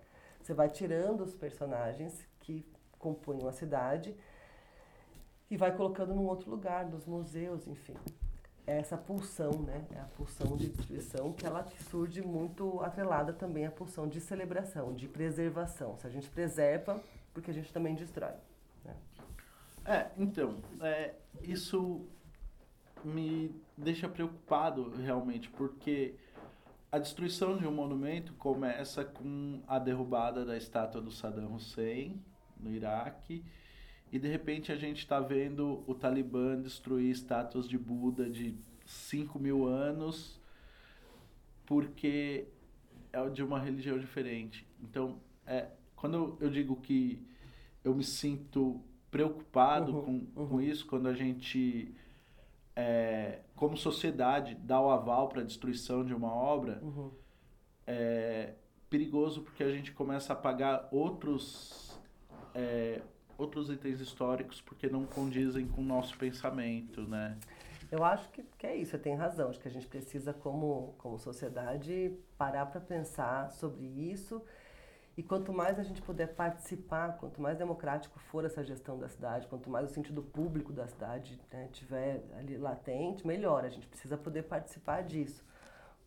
Você vai tirando os personagens que compunham a cidade e vai colocando num outro lugar, nos museus, enfim. É essa pulsão, né? É a pulsão de destruição que ela surge muito atrelada também à pulsão de celebração, de preservação. Se a gente preserva, porque a gente também destrói. Né? É, então, é, isso me deixa preocupado realmente, porque a destruição de um monumento começa com a derrubada da estátua do Saddam Hussein no Iraque e de repente a gente está vendo o Talibã destruir estátuas de Buda de 5 mil anos porque é de uma religião diferente. Então, é, quando eu digo que eu me sinto preocupado Uhum, com, uhum. com isso, quando a gente, é, como sociedade, dá o aval para a destruição de uma obra, Uhum. é perigoso porque a gente começa a apagar outros é, outros itens históricos porque não condizem com o nosso pensamento, né? Eu acho que, que é isso, você tem razão. Acho que a gente precisa, como, como sociedade, parar para pensar sobre isso. E quanto mais a gente puder participar, quanto mais democrático for essa gestão da cidade, quanto mais o sentido público da cidade né, tiver ali latente, melhor. A gente precisa poder participar disso.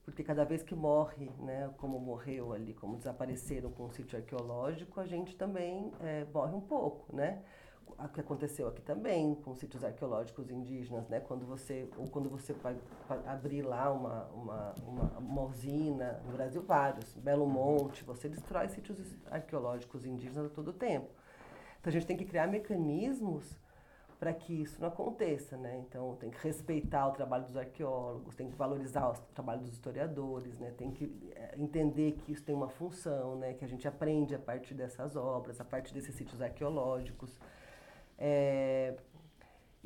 Porque cada vez que morre, né, como morreu ali, como desapareceram com o sítio arqueológico, a gente também eh, morre um pouco, né? O que aconteceu aqui também com sítios arqueológicos indígenas, né? Quando você ou quando você vai, abrir lá uma, uma, uma, uma usina, no Brasil vários, Belo Monte, você destrói sítios arqueológicos indígenas a todo tempo. Então a gente tem que criar mecanismos para que isso não aconteça, né? Então tem que respeitar o trabalho dos arqueólogos, tem que valorizar o trabalho dos historiadores, né? Tem que eh, entender que isso tem uma função, né? Que a gente aprende a partir dessas obras, a partir desses sítios arqueológicos. É,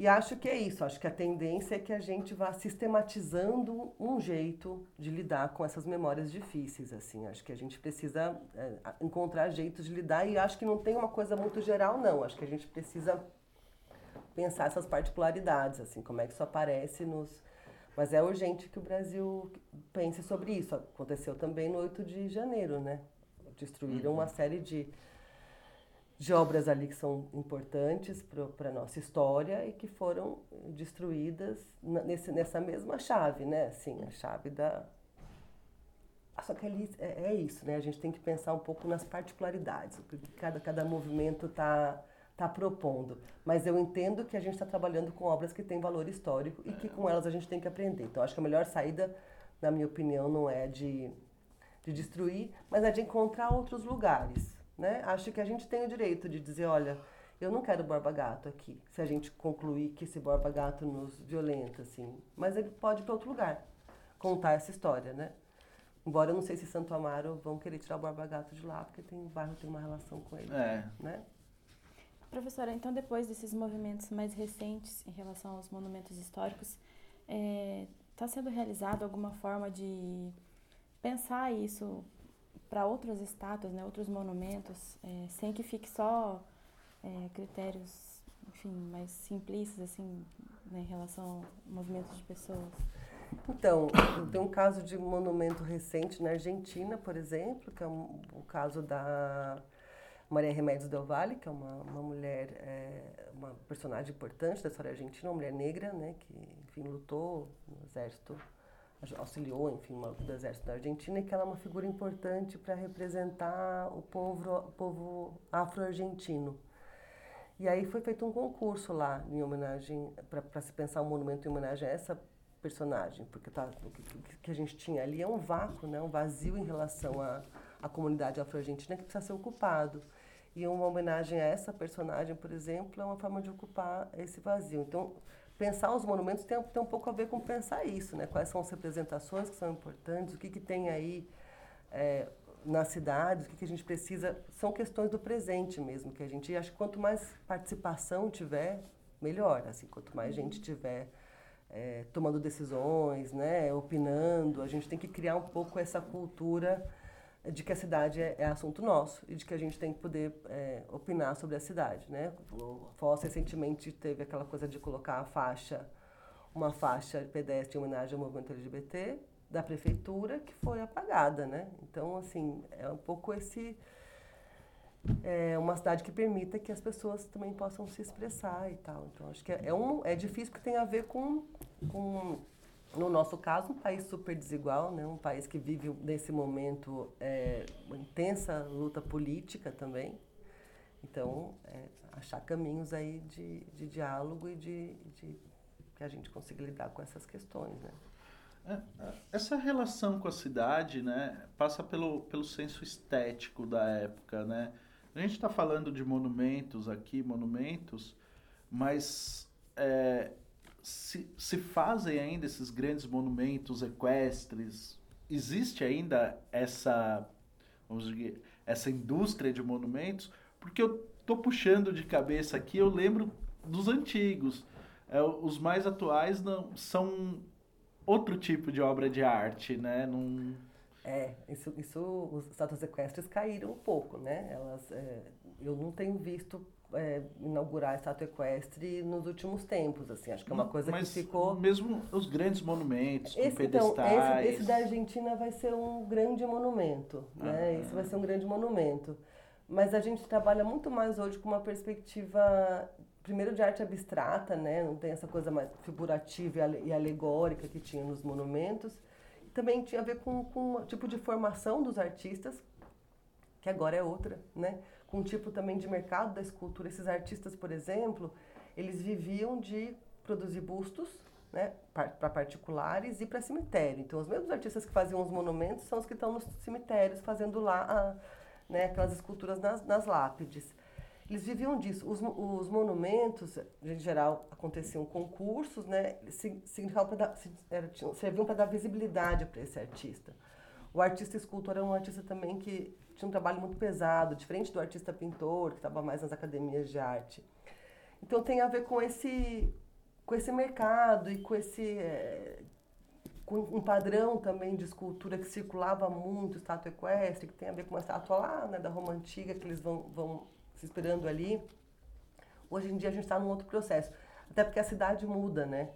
e acho que é isso, acho que a tendência é que a gente vá sistematizando um jeito de lidar com essas memórias difíceis, assim. Acho que a gente precisa é, encontrar jeitos de lidar e acho que não tem uma coisa muito geral, não. Acho que a gente precisa pensar essas particularidades, assim, como é que isso aparece nos... Mas é urgente que o Brasil pense sobre isso. Aconteceu também no 8 de janeiro, né? Destruíram uma série de de obras ali que são importantes para a nossa história e que foram destruídas nesse, nessa mesma chave, né? Assim, a chave da... Só que ali é, é, isso, né? A gente tem que pensar um pouco nas particularidades, o que cada, cada movimento está tá propondo. Mas eu entendo que a gente está trabalhando com obras que têm valor histórico e que com elas a gente tem que aprender. Então, acho que a melhor saída, na minha opinião, não é de, de destruir, mas é de encontrar outros lugares, né? Acho que a gente tem o direito de dizer, olha, eu não quero Borba Gato aqui, se a gente concluir que esse Borba Gato nos violenta, assim. Mas ele pode ir para outro lugar, contar essa história, né? Embora eu não sei se Santo Amaro vão querer tirar o Borba Gato de lá, porque tem, o bairro tem uma relação com ele, É. né? Professora, então depois desses movimentos mais recentes em relação aos monumentos históricos, está sendo realizado alguma forma de pensar isso para outras estátuas, né, outros monumentos, é, sem que fique só é, critérios, enfim, mais simplistas assim, né, em relação a movimentos de pessoas? Então, tem um caso de monumento recente na Argentina, por exemplo, que é um, o caso da Maria Remédios Del Valle, que é uma, uma mulher, é, uma personagem importante da história argentina, uma mulher negra, né, que, enfim, lutou no exército auxiliou, enfim, uma do exército da Argentina e que ela é uma figura importante para representar o povo, o povo afro-argentino. E aí foi feito um concurso lá em homenagem para se pensar um monumento em homenagem a essa personagem, porque tá, o que, que a gente tinha ali é um vácuo, né, um vazio em relação à, à comunidade afro-argentina que precisa ser ocupado. E uma homenagem a essa personagem, por exemplo, é uma forma de ocupar esse vazio. Então, pensar os monumentos tem, tem um pouco a ver com pensar isso, né? Quais são as representações que são importantes, o que, que tem aí é, nas cidades, o que, que a gente precisa. São questões do presente mesmo, que a gente acho que quanto mais participação tiver, melhor. Assim, quanto mais gente tiver é, tomando decisões, né, opinando, a gente tem que criar um pouco essa cultura de que a cidade é, é, assunto nosso e de que a gente tem que poder é, opinar sobre a cidade, né? O Foz recentemente teve aquela coisa de colocar a faixa, uma faixa pedestre em homenagem ao movimento LGBT da prefeitura que foi apagada, né? Então, assim, é um pouco esse é uma cidade que permita que as pessoas também possam se expressar e tal. Então, acho que é, é um é difícil porque tem a ver com, com no nosso caso, um país super desigual, né? um país que vive nesse momento é, uma intensa luta política também. Então, é, achar caminhos aí de, de diálogo e de, de que a gente consiga lidar com essas questões, né? Essa relação com a cidade, né, passa pelo, pelo senso estético da época, né? A gente está falando de monumentos aqui, monumentos, mas é, se, se fazem ainda esses grandes monumentos equestres? Existe ainda essa, vamos dizer, essa indústria de monumentos? Porque eu tô puxando de cabeça aqui, eu lembro dos antigos. É, os mais atuais não são outro tipo de obra de arte, né? Num... É, isso, isso, os estátuas equestres caíram um pouco, né? Elas, é, eu não tenho visto é, inaugurar a estátua equestre nos últimos tempos, assim, acho que é uma coisa Mas que ficou... mesmo os grandes monumentos, esse, com então, pedestais... esse, esse da Argentina vai ser um grande monumento, né? Ah. Esse vai ser um grande monumento. Mas a gente trabalha muito mais hoje com uma perspectiva, primeiro de arte abstrata, né? Não tem essa coisa mais figurativa e ale- alegórica que tinha nos monumentos. Também tinha a ver com, com o tipo de formação dos artistas, que agora é outra, né? Com tipo também de mercado da escultura. Esses artistas, por exemplo, eles viviam de produzir bustos, né, para particulares e para cemitério. Então, os mesmos artistas que faziam os monumentos são os que estão nos cemitérios fazendo lá a, né, aquelas esculturas nas, nas lápides. Eles viviam disso. Os, os monumentos, em geral, aconteciam concursos, né, sig- significavam dar- serviam para dar visibilidade para esse artista. O artista escultor era um artista também que tinha um trabalho muito pesado, diferente do artista pintor, que estava mais nas academias de arte. Então tem a ver com esse, com esse mercado e com esse eh, com um padrão também de escultura que circulava muito, estátua equestre, que tem a ver com uma estátua lá né, da Roma Antiga, que eles vão, vão se esperando ali. Hoje em dia a gente está num outro processo, até porque a cidade muda, né?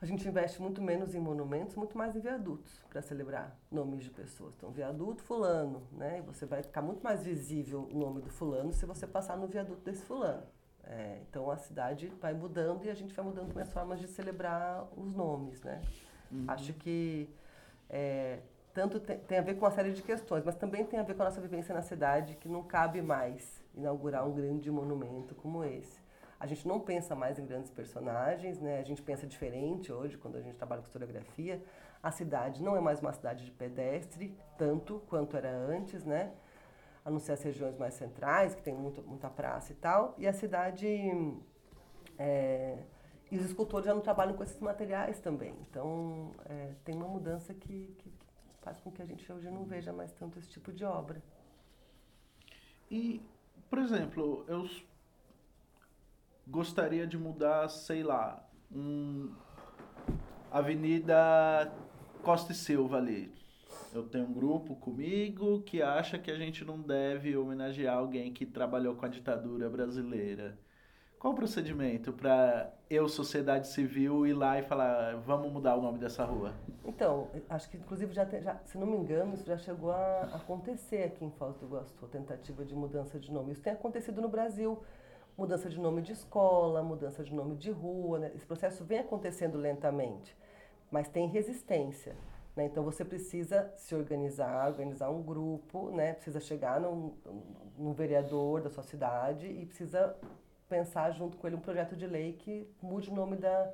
A gente investe muito menos em monumentos, muito mais em viadutos para celebrar nomes de pessoas. Então, viaduto fulano, né? E você vai ficar muito mais visível o nome do fulano se você passar no viaduto desse fulano. É, então, a cidade vai mudando e a gente vai mudando também as formas de celebrar os nomes, né? Acho que é, tanto tem, tem a ver com uma série de questões, mas também tem a ver com a nossa vivência na cidade, que não cabe mais inaugurar um grande monumento como esse. A gente não pensa mais em grandes personagens, né? A gente pensa diferente hoje quando a gente trabalha com historiografia. A cidade não é mais uma cidade de pedestre, tanto quanto era antes, né? A não ser as regiões mais centrais, que tem muito, muita praça e tal. E a cidade... é, e os escultores já não trabalham com esses materiais também. Então, é, tem uma mudança que, que, que faz com que a gente hoje não veja mais tanto esse tipo de obra. E, por exemplo, eu gostaria de mudar, sei lá, um Avenida Costa e Silva ali. Eu tenho um grupo comigo que acha que a gente não deve homenagear alguém que trabalhou com a ditadura brasileira. Qual o procedimento para eu, sociedade civil, ir lá e falar, vamos mudar o nome dessa rua? Então, acho que inclusive já, já se não me engano, isso já chegou a acontecer aqui em Foz do Iguaçu, tentativa de mudança de nome. Isso tem acontecido no Brasil, mudança de nome de escola, mudança de nome de rua, né? Esse processo vem acontecendo lentamente, mas tem resistência. Né? Então você precisa se organizar, organizar um grupo, né? precisa chegar num, num vereador da sua cidade e precisa pensar junto com ele um projeto de lei que mude o nome da,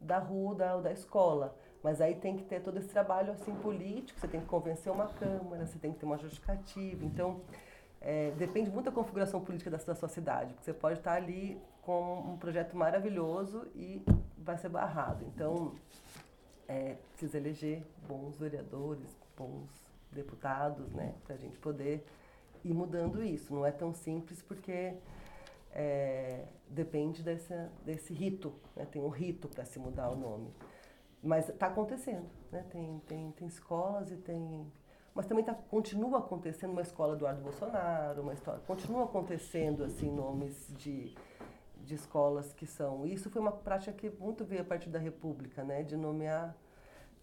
da rua, da, da escola. Mas aí tem que ter todo esse trabalho assim político, você tem que convencer uma Câmara, você tem que ter uma justificativa. Então, é, depende muito da configuração política da, da sua cidade, porque você pode estar ali com um projeto maravilhoso e vai ser barrado. Então, é, precisa eleger bons vereadores, bons deputados, né, para a gente poder ir mudando isso. Não é tão simples porque é, depende desse, desse rito, né? tem um rito para se mudar o nome. Mas está acontecendo, né? tem, tem, tem escolas e tem... Mas também tá, continua acontecendo uma escola do Eduardo Bolsonaro, uma história, continua acontecendo assim nomes de, de escolas que são... Isso foi uma prática que muito veio a partir da República, né? de nomear...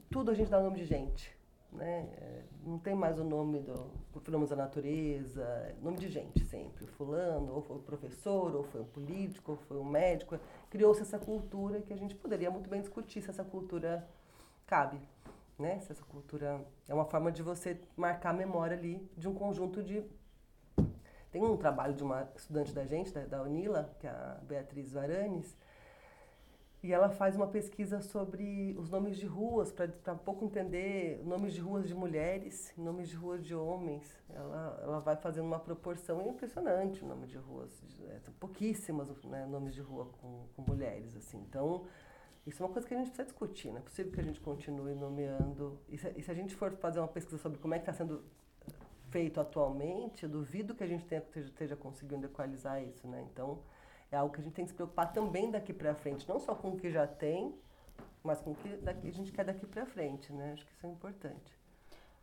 Tudo a gente dá nome de gente, né? É, Não tem mais o nome do fenômenos da natureza, nome de gente sempre. Fulano, ou foi o professor, ou foi um político, ou foi um médico. Criou-se essa cultura que a gente poderia muito bem discutir se essa cultura cabe, né? Se essa cultura é uma forma de você marcar a memória ali de um conjunto de tem um trabalho de uma estudante da gente, da, da Unila, que é a Beatriz Varanes, E ela faz uma pesquisa sobre os nomes de ruas, para pouco entender nomes de ruas de mulheres, nomes de ruas de homens. Ela, ela vai fazendo uma proporção impressionante o nome de ruas. É, pouquíssimas né, nomes de rua com, com mulheres. assim Então, isso é uma coisa que a gente precisa discutir. Não é possível que a gente continue nomeando. E se, e se a gente for fazer uma pesquisa sobre como é que está sendo feito atualmente, eu duvido que a gente tenha, esteja, esteja conseguindo equalizar isso. Né? Então é algo que a gente tem que se preocupar também daqui para frente, não só com o que já tem, mas com o que daqui, a gente quer daqui para frente, né? Acho que isso é importante.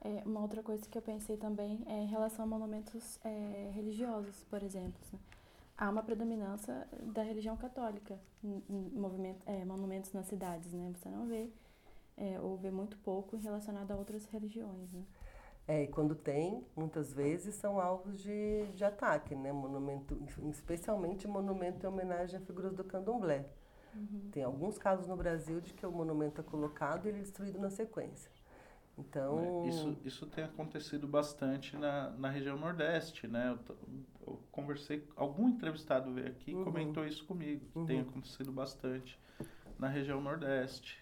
É, uma outra coisa que eu pensei também é em relação a monumentos é, religiosos, por exemplo. Né? Há uma predominância da religião católica em, é, monumentos nas cidades, né? Você não vê, é, ou vê muito pouco relacionado a outras religiões, né? É, e quando tem, muitas vezes são alvos de, de ataque, né? Monumento, especialmente monumento em homenagem a figuras do candomblé. Uhum. Tem alguns casos no Brasil de que o monumento é colocado e ele é destruído na sequência. Então... É, isso, isso tem acontecido bastante na, na região Nordeste, né? Eu, conversei, algum entrevistado veio aqui e uhum. comentou isso comigo, que uhum. tem acontecido bastante na região Nordeste.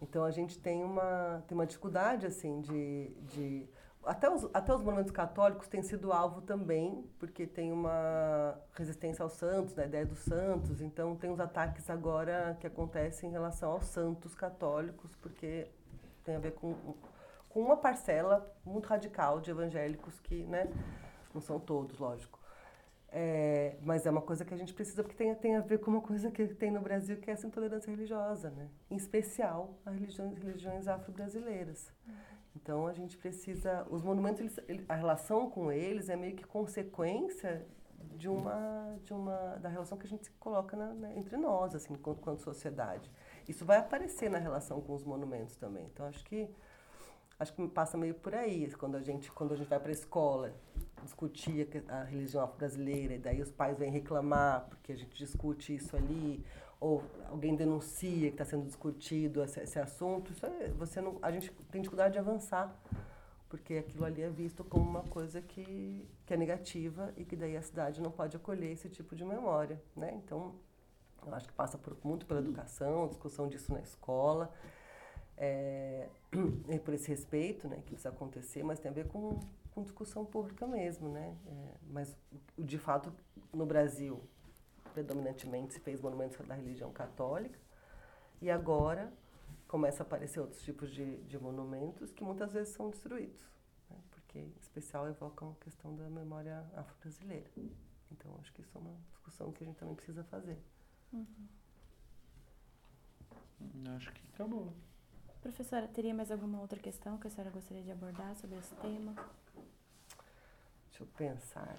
Então a gente tem uma, tem uma dificuldade, assim, de... de até os, até os monumentos católicos têm sido alvo também, porque tem uma resistência aos santos, né, a ideia dos santos. Então, tem os ataques agora que acontecem em relação aos santos católicos, porque tem a ver com, com uma parcela muito radical de evangélicos que, né, não são todos, lógico. É, mas é uma coisa que a gente precisa, porque tem, tem a ver com uma coisa que tem no Brasil, que é essa intolerância religiosa, né? em especial as religiões, religiões afro-brasileiras. Então a gente precisa, os monumentos, eles, a relação com eles é meio que consequência de uma, de uma da relação que a gente coloca na, né, entre nós, assim, enquanto, enquanto sociedade. Isso vai aparecer na relação com os monumentos também. Então acho que acho que passa meio por aí quando a gente quando a gente vai para a escola discutir a religião brasileira e daí os pais vêm reclamar porque a gente discute isso ali ou alguém denuncia que está sendo discutido esse, esse assunto, isso é, você não, a gente tem dificuldade de avançar, porque aquilo ali é visto como uma coisa que, que é negativa e que daí a cidade não pode acolher esse tipo de memória, né? Então, eu acho que passa por, muito pela educação, discussão disso na escola, é, e por esse respeito, né, que precisa acontecer, mas tem a ver com, com discussão pública mesmo, né? É, mas, de fato, no Brasil, predominantemente se fez monumentos da religião católica, e agora começa a aparecer outros tipos de, de monumentos que muitas vezes são destruídos, né? porque em especial evocam a questão da memória afro-brasileira. Então acho que isso é uma discussão que a gente também precisa fazer. Uhum. Acho que acabou. Professora, teria mais alguma outra questão que a senhora gostaria de abordar sobre esse tema? Deixa eu pensar.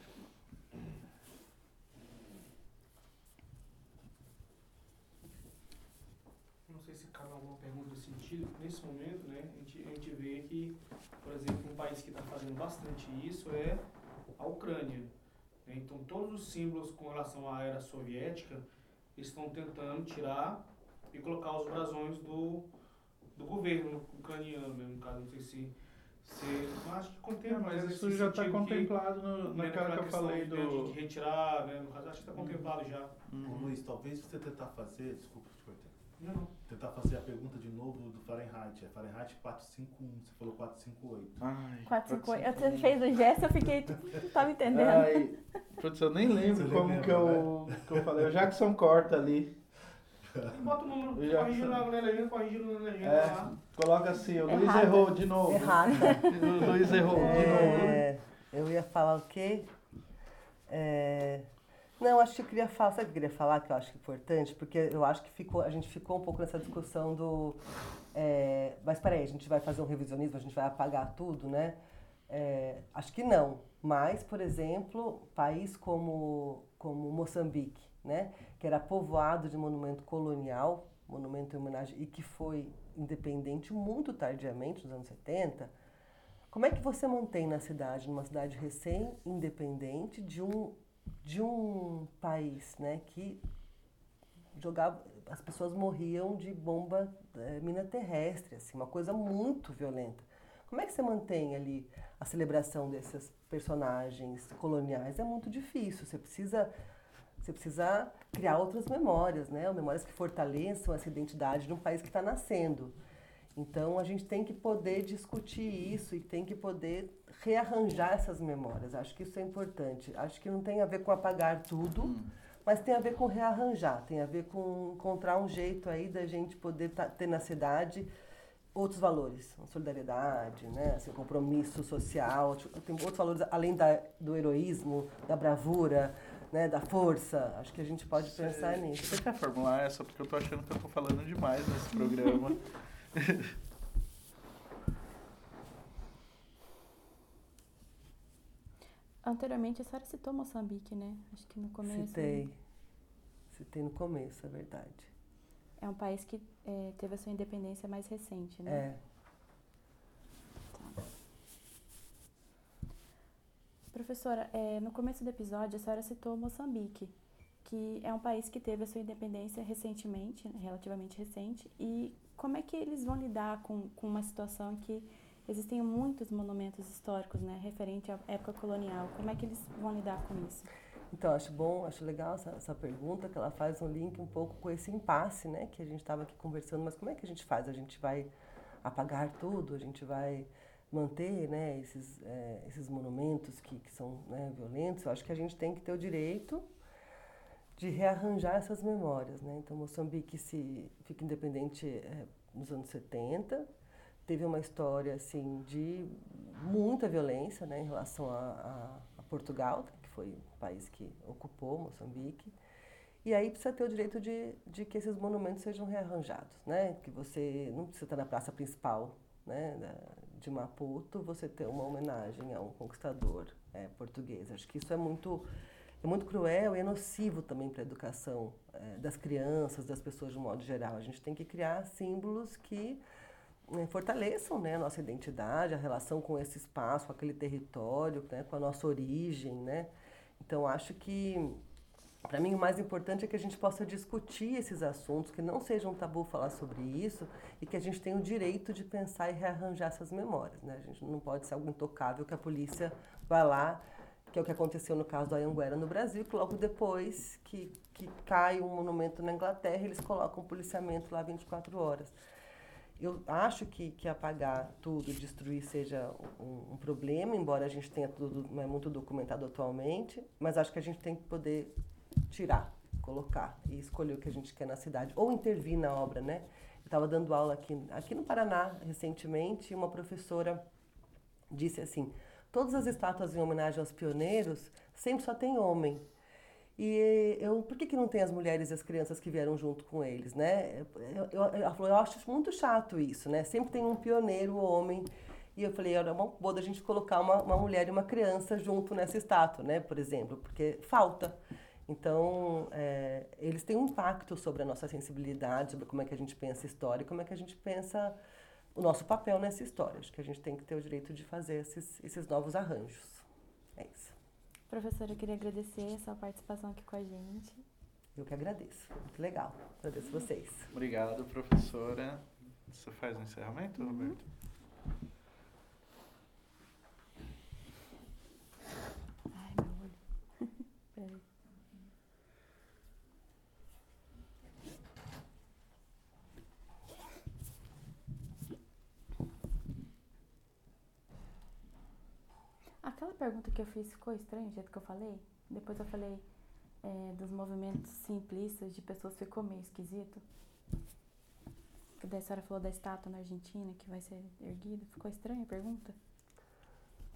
sentido, nesse momento, né, a gente, a gente vê que, por exemplo, um país que está fazendo bastante isso é a Ucrânia. Né? Então, todos os símbolos com relação à era soviética estão tentando tirar e colocar os brasões do, do governo ucraniano, né? no caso, não sei se. Se acho que contempla. mas isso já está contemplado no, naquela que eu falei do. De, retirar, né? no caso, acho que está contemplado já. Uhum. Luiz, talvez você tentar fazer. Desculpa te cortar. Não tentar fazer a pergunta de novo do Fahrenheit. É Fahrenheit 451, você falou 458. Ai, 458. Você fez o gesto, eu fiquei, não tava entendendo. Ai, putz, eu nem lembro como lembra, que, eu, né? que eu falei. O Jackson corta ali. Bota o número, corrige na legenda, corrige na legenda é, lá. Coloca assim, o Luiz errou de novo. Errado. o Luiz errou é, de novo. Eu ia falar o quê? É... Não, acho que eu queria falar, sabe o que eu queria falar que eu acho importante? Porque eu acho que ficou, a gente ficou um pouco nessa discussão do. É, mas peraí, a gente vai fazer um revisionismo, a gente vai apagar tudo, né? É, acho que não. Mas, por exemplo, país como, como Moçambique, né? Que era povoado de monumento colonial, monumento em homenagem, e que foi independente muito tardiamente, nos anos 70. Como é que você mantém na cidade, numa cidade recém-independente, de um de um país né, que jogava, as pessoas morriam de bomba é, mina terrestre, assim, uma coisa muito violenta. Como é que você mantém ali a celebração desses personagens coloniais? É muito difícil. Você precisa Você precisa criar outras memórias, né? Memórias que fortaleçam essa identidade de um país que está nascendo. Então a gente tem que poder discutir isso e tem que poder rearranjar essas memórias. Acho que isso é importante. Acho que não tem a ver com apagar tudo, hum. mas tem a ver com rearranjar, tem a ver com encontrar um jeito aí da gente poder ter na cidade outros valores, solidariedade, né, assim, compromisso social, tem outros valores além da, do heroísmo, da bravura, né, da força. Acho que a gente pode Cê, pensar nisso. Você quer formular essa? Porque eu tô achando que eu tô falando demais nesse programa. Anteriormente a senhora citou Moçambique, né? Acho que no começo. Citei. Citei no começo, é verdade. É um país que é, teve a sua independência mais recente, né? É. Professora, é, no começo do episódio a senhora citou Moçambique, que é um país que teve a sua independência recentemente, né, relativamente recente, e como é que eles vão lidar com, com uma situação que existem muitos monumentos históricos, né, referente à época colonial. Como é que eles vão lidar com isso? Então, acho bom, acho legal essa, essa pergunta, que ela faz um link um pouco com esse impasse, né, que a gente estava aqui conversando, mas como é que a gente faz? A gente vai apagar tudo? A gente vai manter, né, esses, é, esses monumentos que, que são né, violentos? Eu acho que a gente tem que ter o direito de rearranjar essas memórias, né? Então, Moçambique se fica independente é, nos anos 70, teve uma história assim de muita violência né, em relação a, a, a, Portugal, que foi o país que ocupou Moçambique. E aí precisa ter o direito de, de que esses monumentos sejam rearranjados, né? Que você não precisa estar na praça principal né, de Maputo, você ter uma homenagem a um conquistador é, português. Acho que isso é muito é muito cruel e é nocivo também para a educação é, das crianças, das pessoas de um modo geral. A gente tem que criar símbolos que né, fortaleçam né, a nossa identidade, a relação com esse espaço, com aquele território, né, com a nossa origem. Né? Então, acho que, para mim, o mais importante é que a gente possa discutir esses assuntos, que não seja um tabu falar sobre isso e que a gente tenha o direito de pensar e rearranjar essas memórias. Né? A gente não pode ser algo intocável que a polícia vai lá que é o que aconteceu no caso do Anhanguera no Brasil, que logo depois que, que cai um monumento na Inglaterra, eles colocam um policiamento lá 24 horas. Eu acho que, que apagar tudo, destruir seja um, um, problema, embora a gente tenha tudo não é muito documentado atualmente, mas acho que a gente tem que poder tirar, colocar e escolher o que a gente quer na cidade, ou intervir na obra, né? Eu estava dando aula aqui, aqui no Paraná recentemente e uma professora disse assim, todas as estátuas em homenagem aos pioneiros sempre só tem homem. E eu, por que, que não tem as mulheres e as crianças que vieram junto com eles, né? Eu, ela falou, eu acho muito chato isso, né? Sempre tem um pioneiro homem. E eu falei, era uma boa da gente colocar uma, uma mulher e uma criança junto nessa estátua, né? Por exemplo, porque falta. Então, é, eles têm um impacto sobre a nossa sensibilidade, sobre como é que a gente pensa história, como é que a gente pensa o nosso papel nessa história. Acho que a gente tem que ter o direito de fazer esses, esses novos arranjos. É isso. Professora, eu queria agradecer a sua participação aqui com a gente. Eu que agradeço. Muito legal. Agradeço vocês. Obrigado, professora. Você faz o encerramento, uhum. Roberto? Ai, meu olho. Peraí. Aquela pergunta que eu fiz ficou estranha, o jeito que eu falei? Depois eu falei é, dos movimentos simplistas de pessoas, ficou meio esquisito. Daí a senhora falou da estátua na Argentina que vai ser erguida. Ficou estranha a pergunta?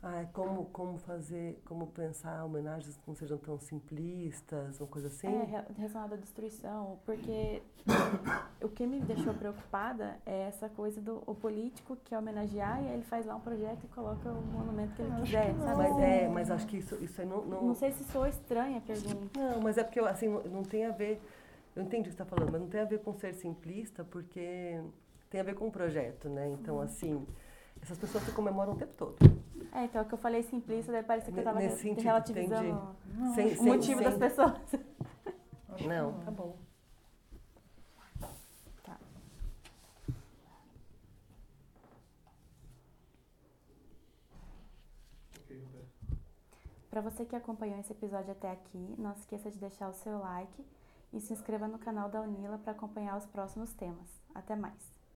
Ah, como, como fazer, como pensar homenagens que não sejam tão simplistas, uma coisa assim? É, relacionado à destruição, porque o que me deixou preocupada é essa coisa do o político que é homenagear e aí ele faz lá um projeto e coloca o monumento que ele acho quiser, que sabe? Mas é, mas acho que isso, isso aí não, não... Não sei se sou estranha a pergunta. Não, mas é porque, assim, não, não tem a ver... Eu entendi o que você está falando, mas não tem a ver com ser simplista, porque tem a ver com o projeto, né? Então, uhum. assim, essas pessoas se comemoram o tempo todo. É, então, é que eu falei simplista, daí parecia que eu estava re relativizando sem, o motivo sem, das pessoas. Não, tá bom. Tá. Para você que acompanhou esse episódio até aqui, não se esqueça de deixar o seu like e se inscreva no canal da Unila para acompanhar os próximos temas. Até mais!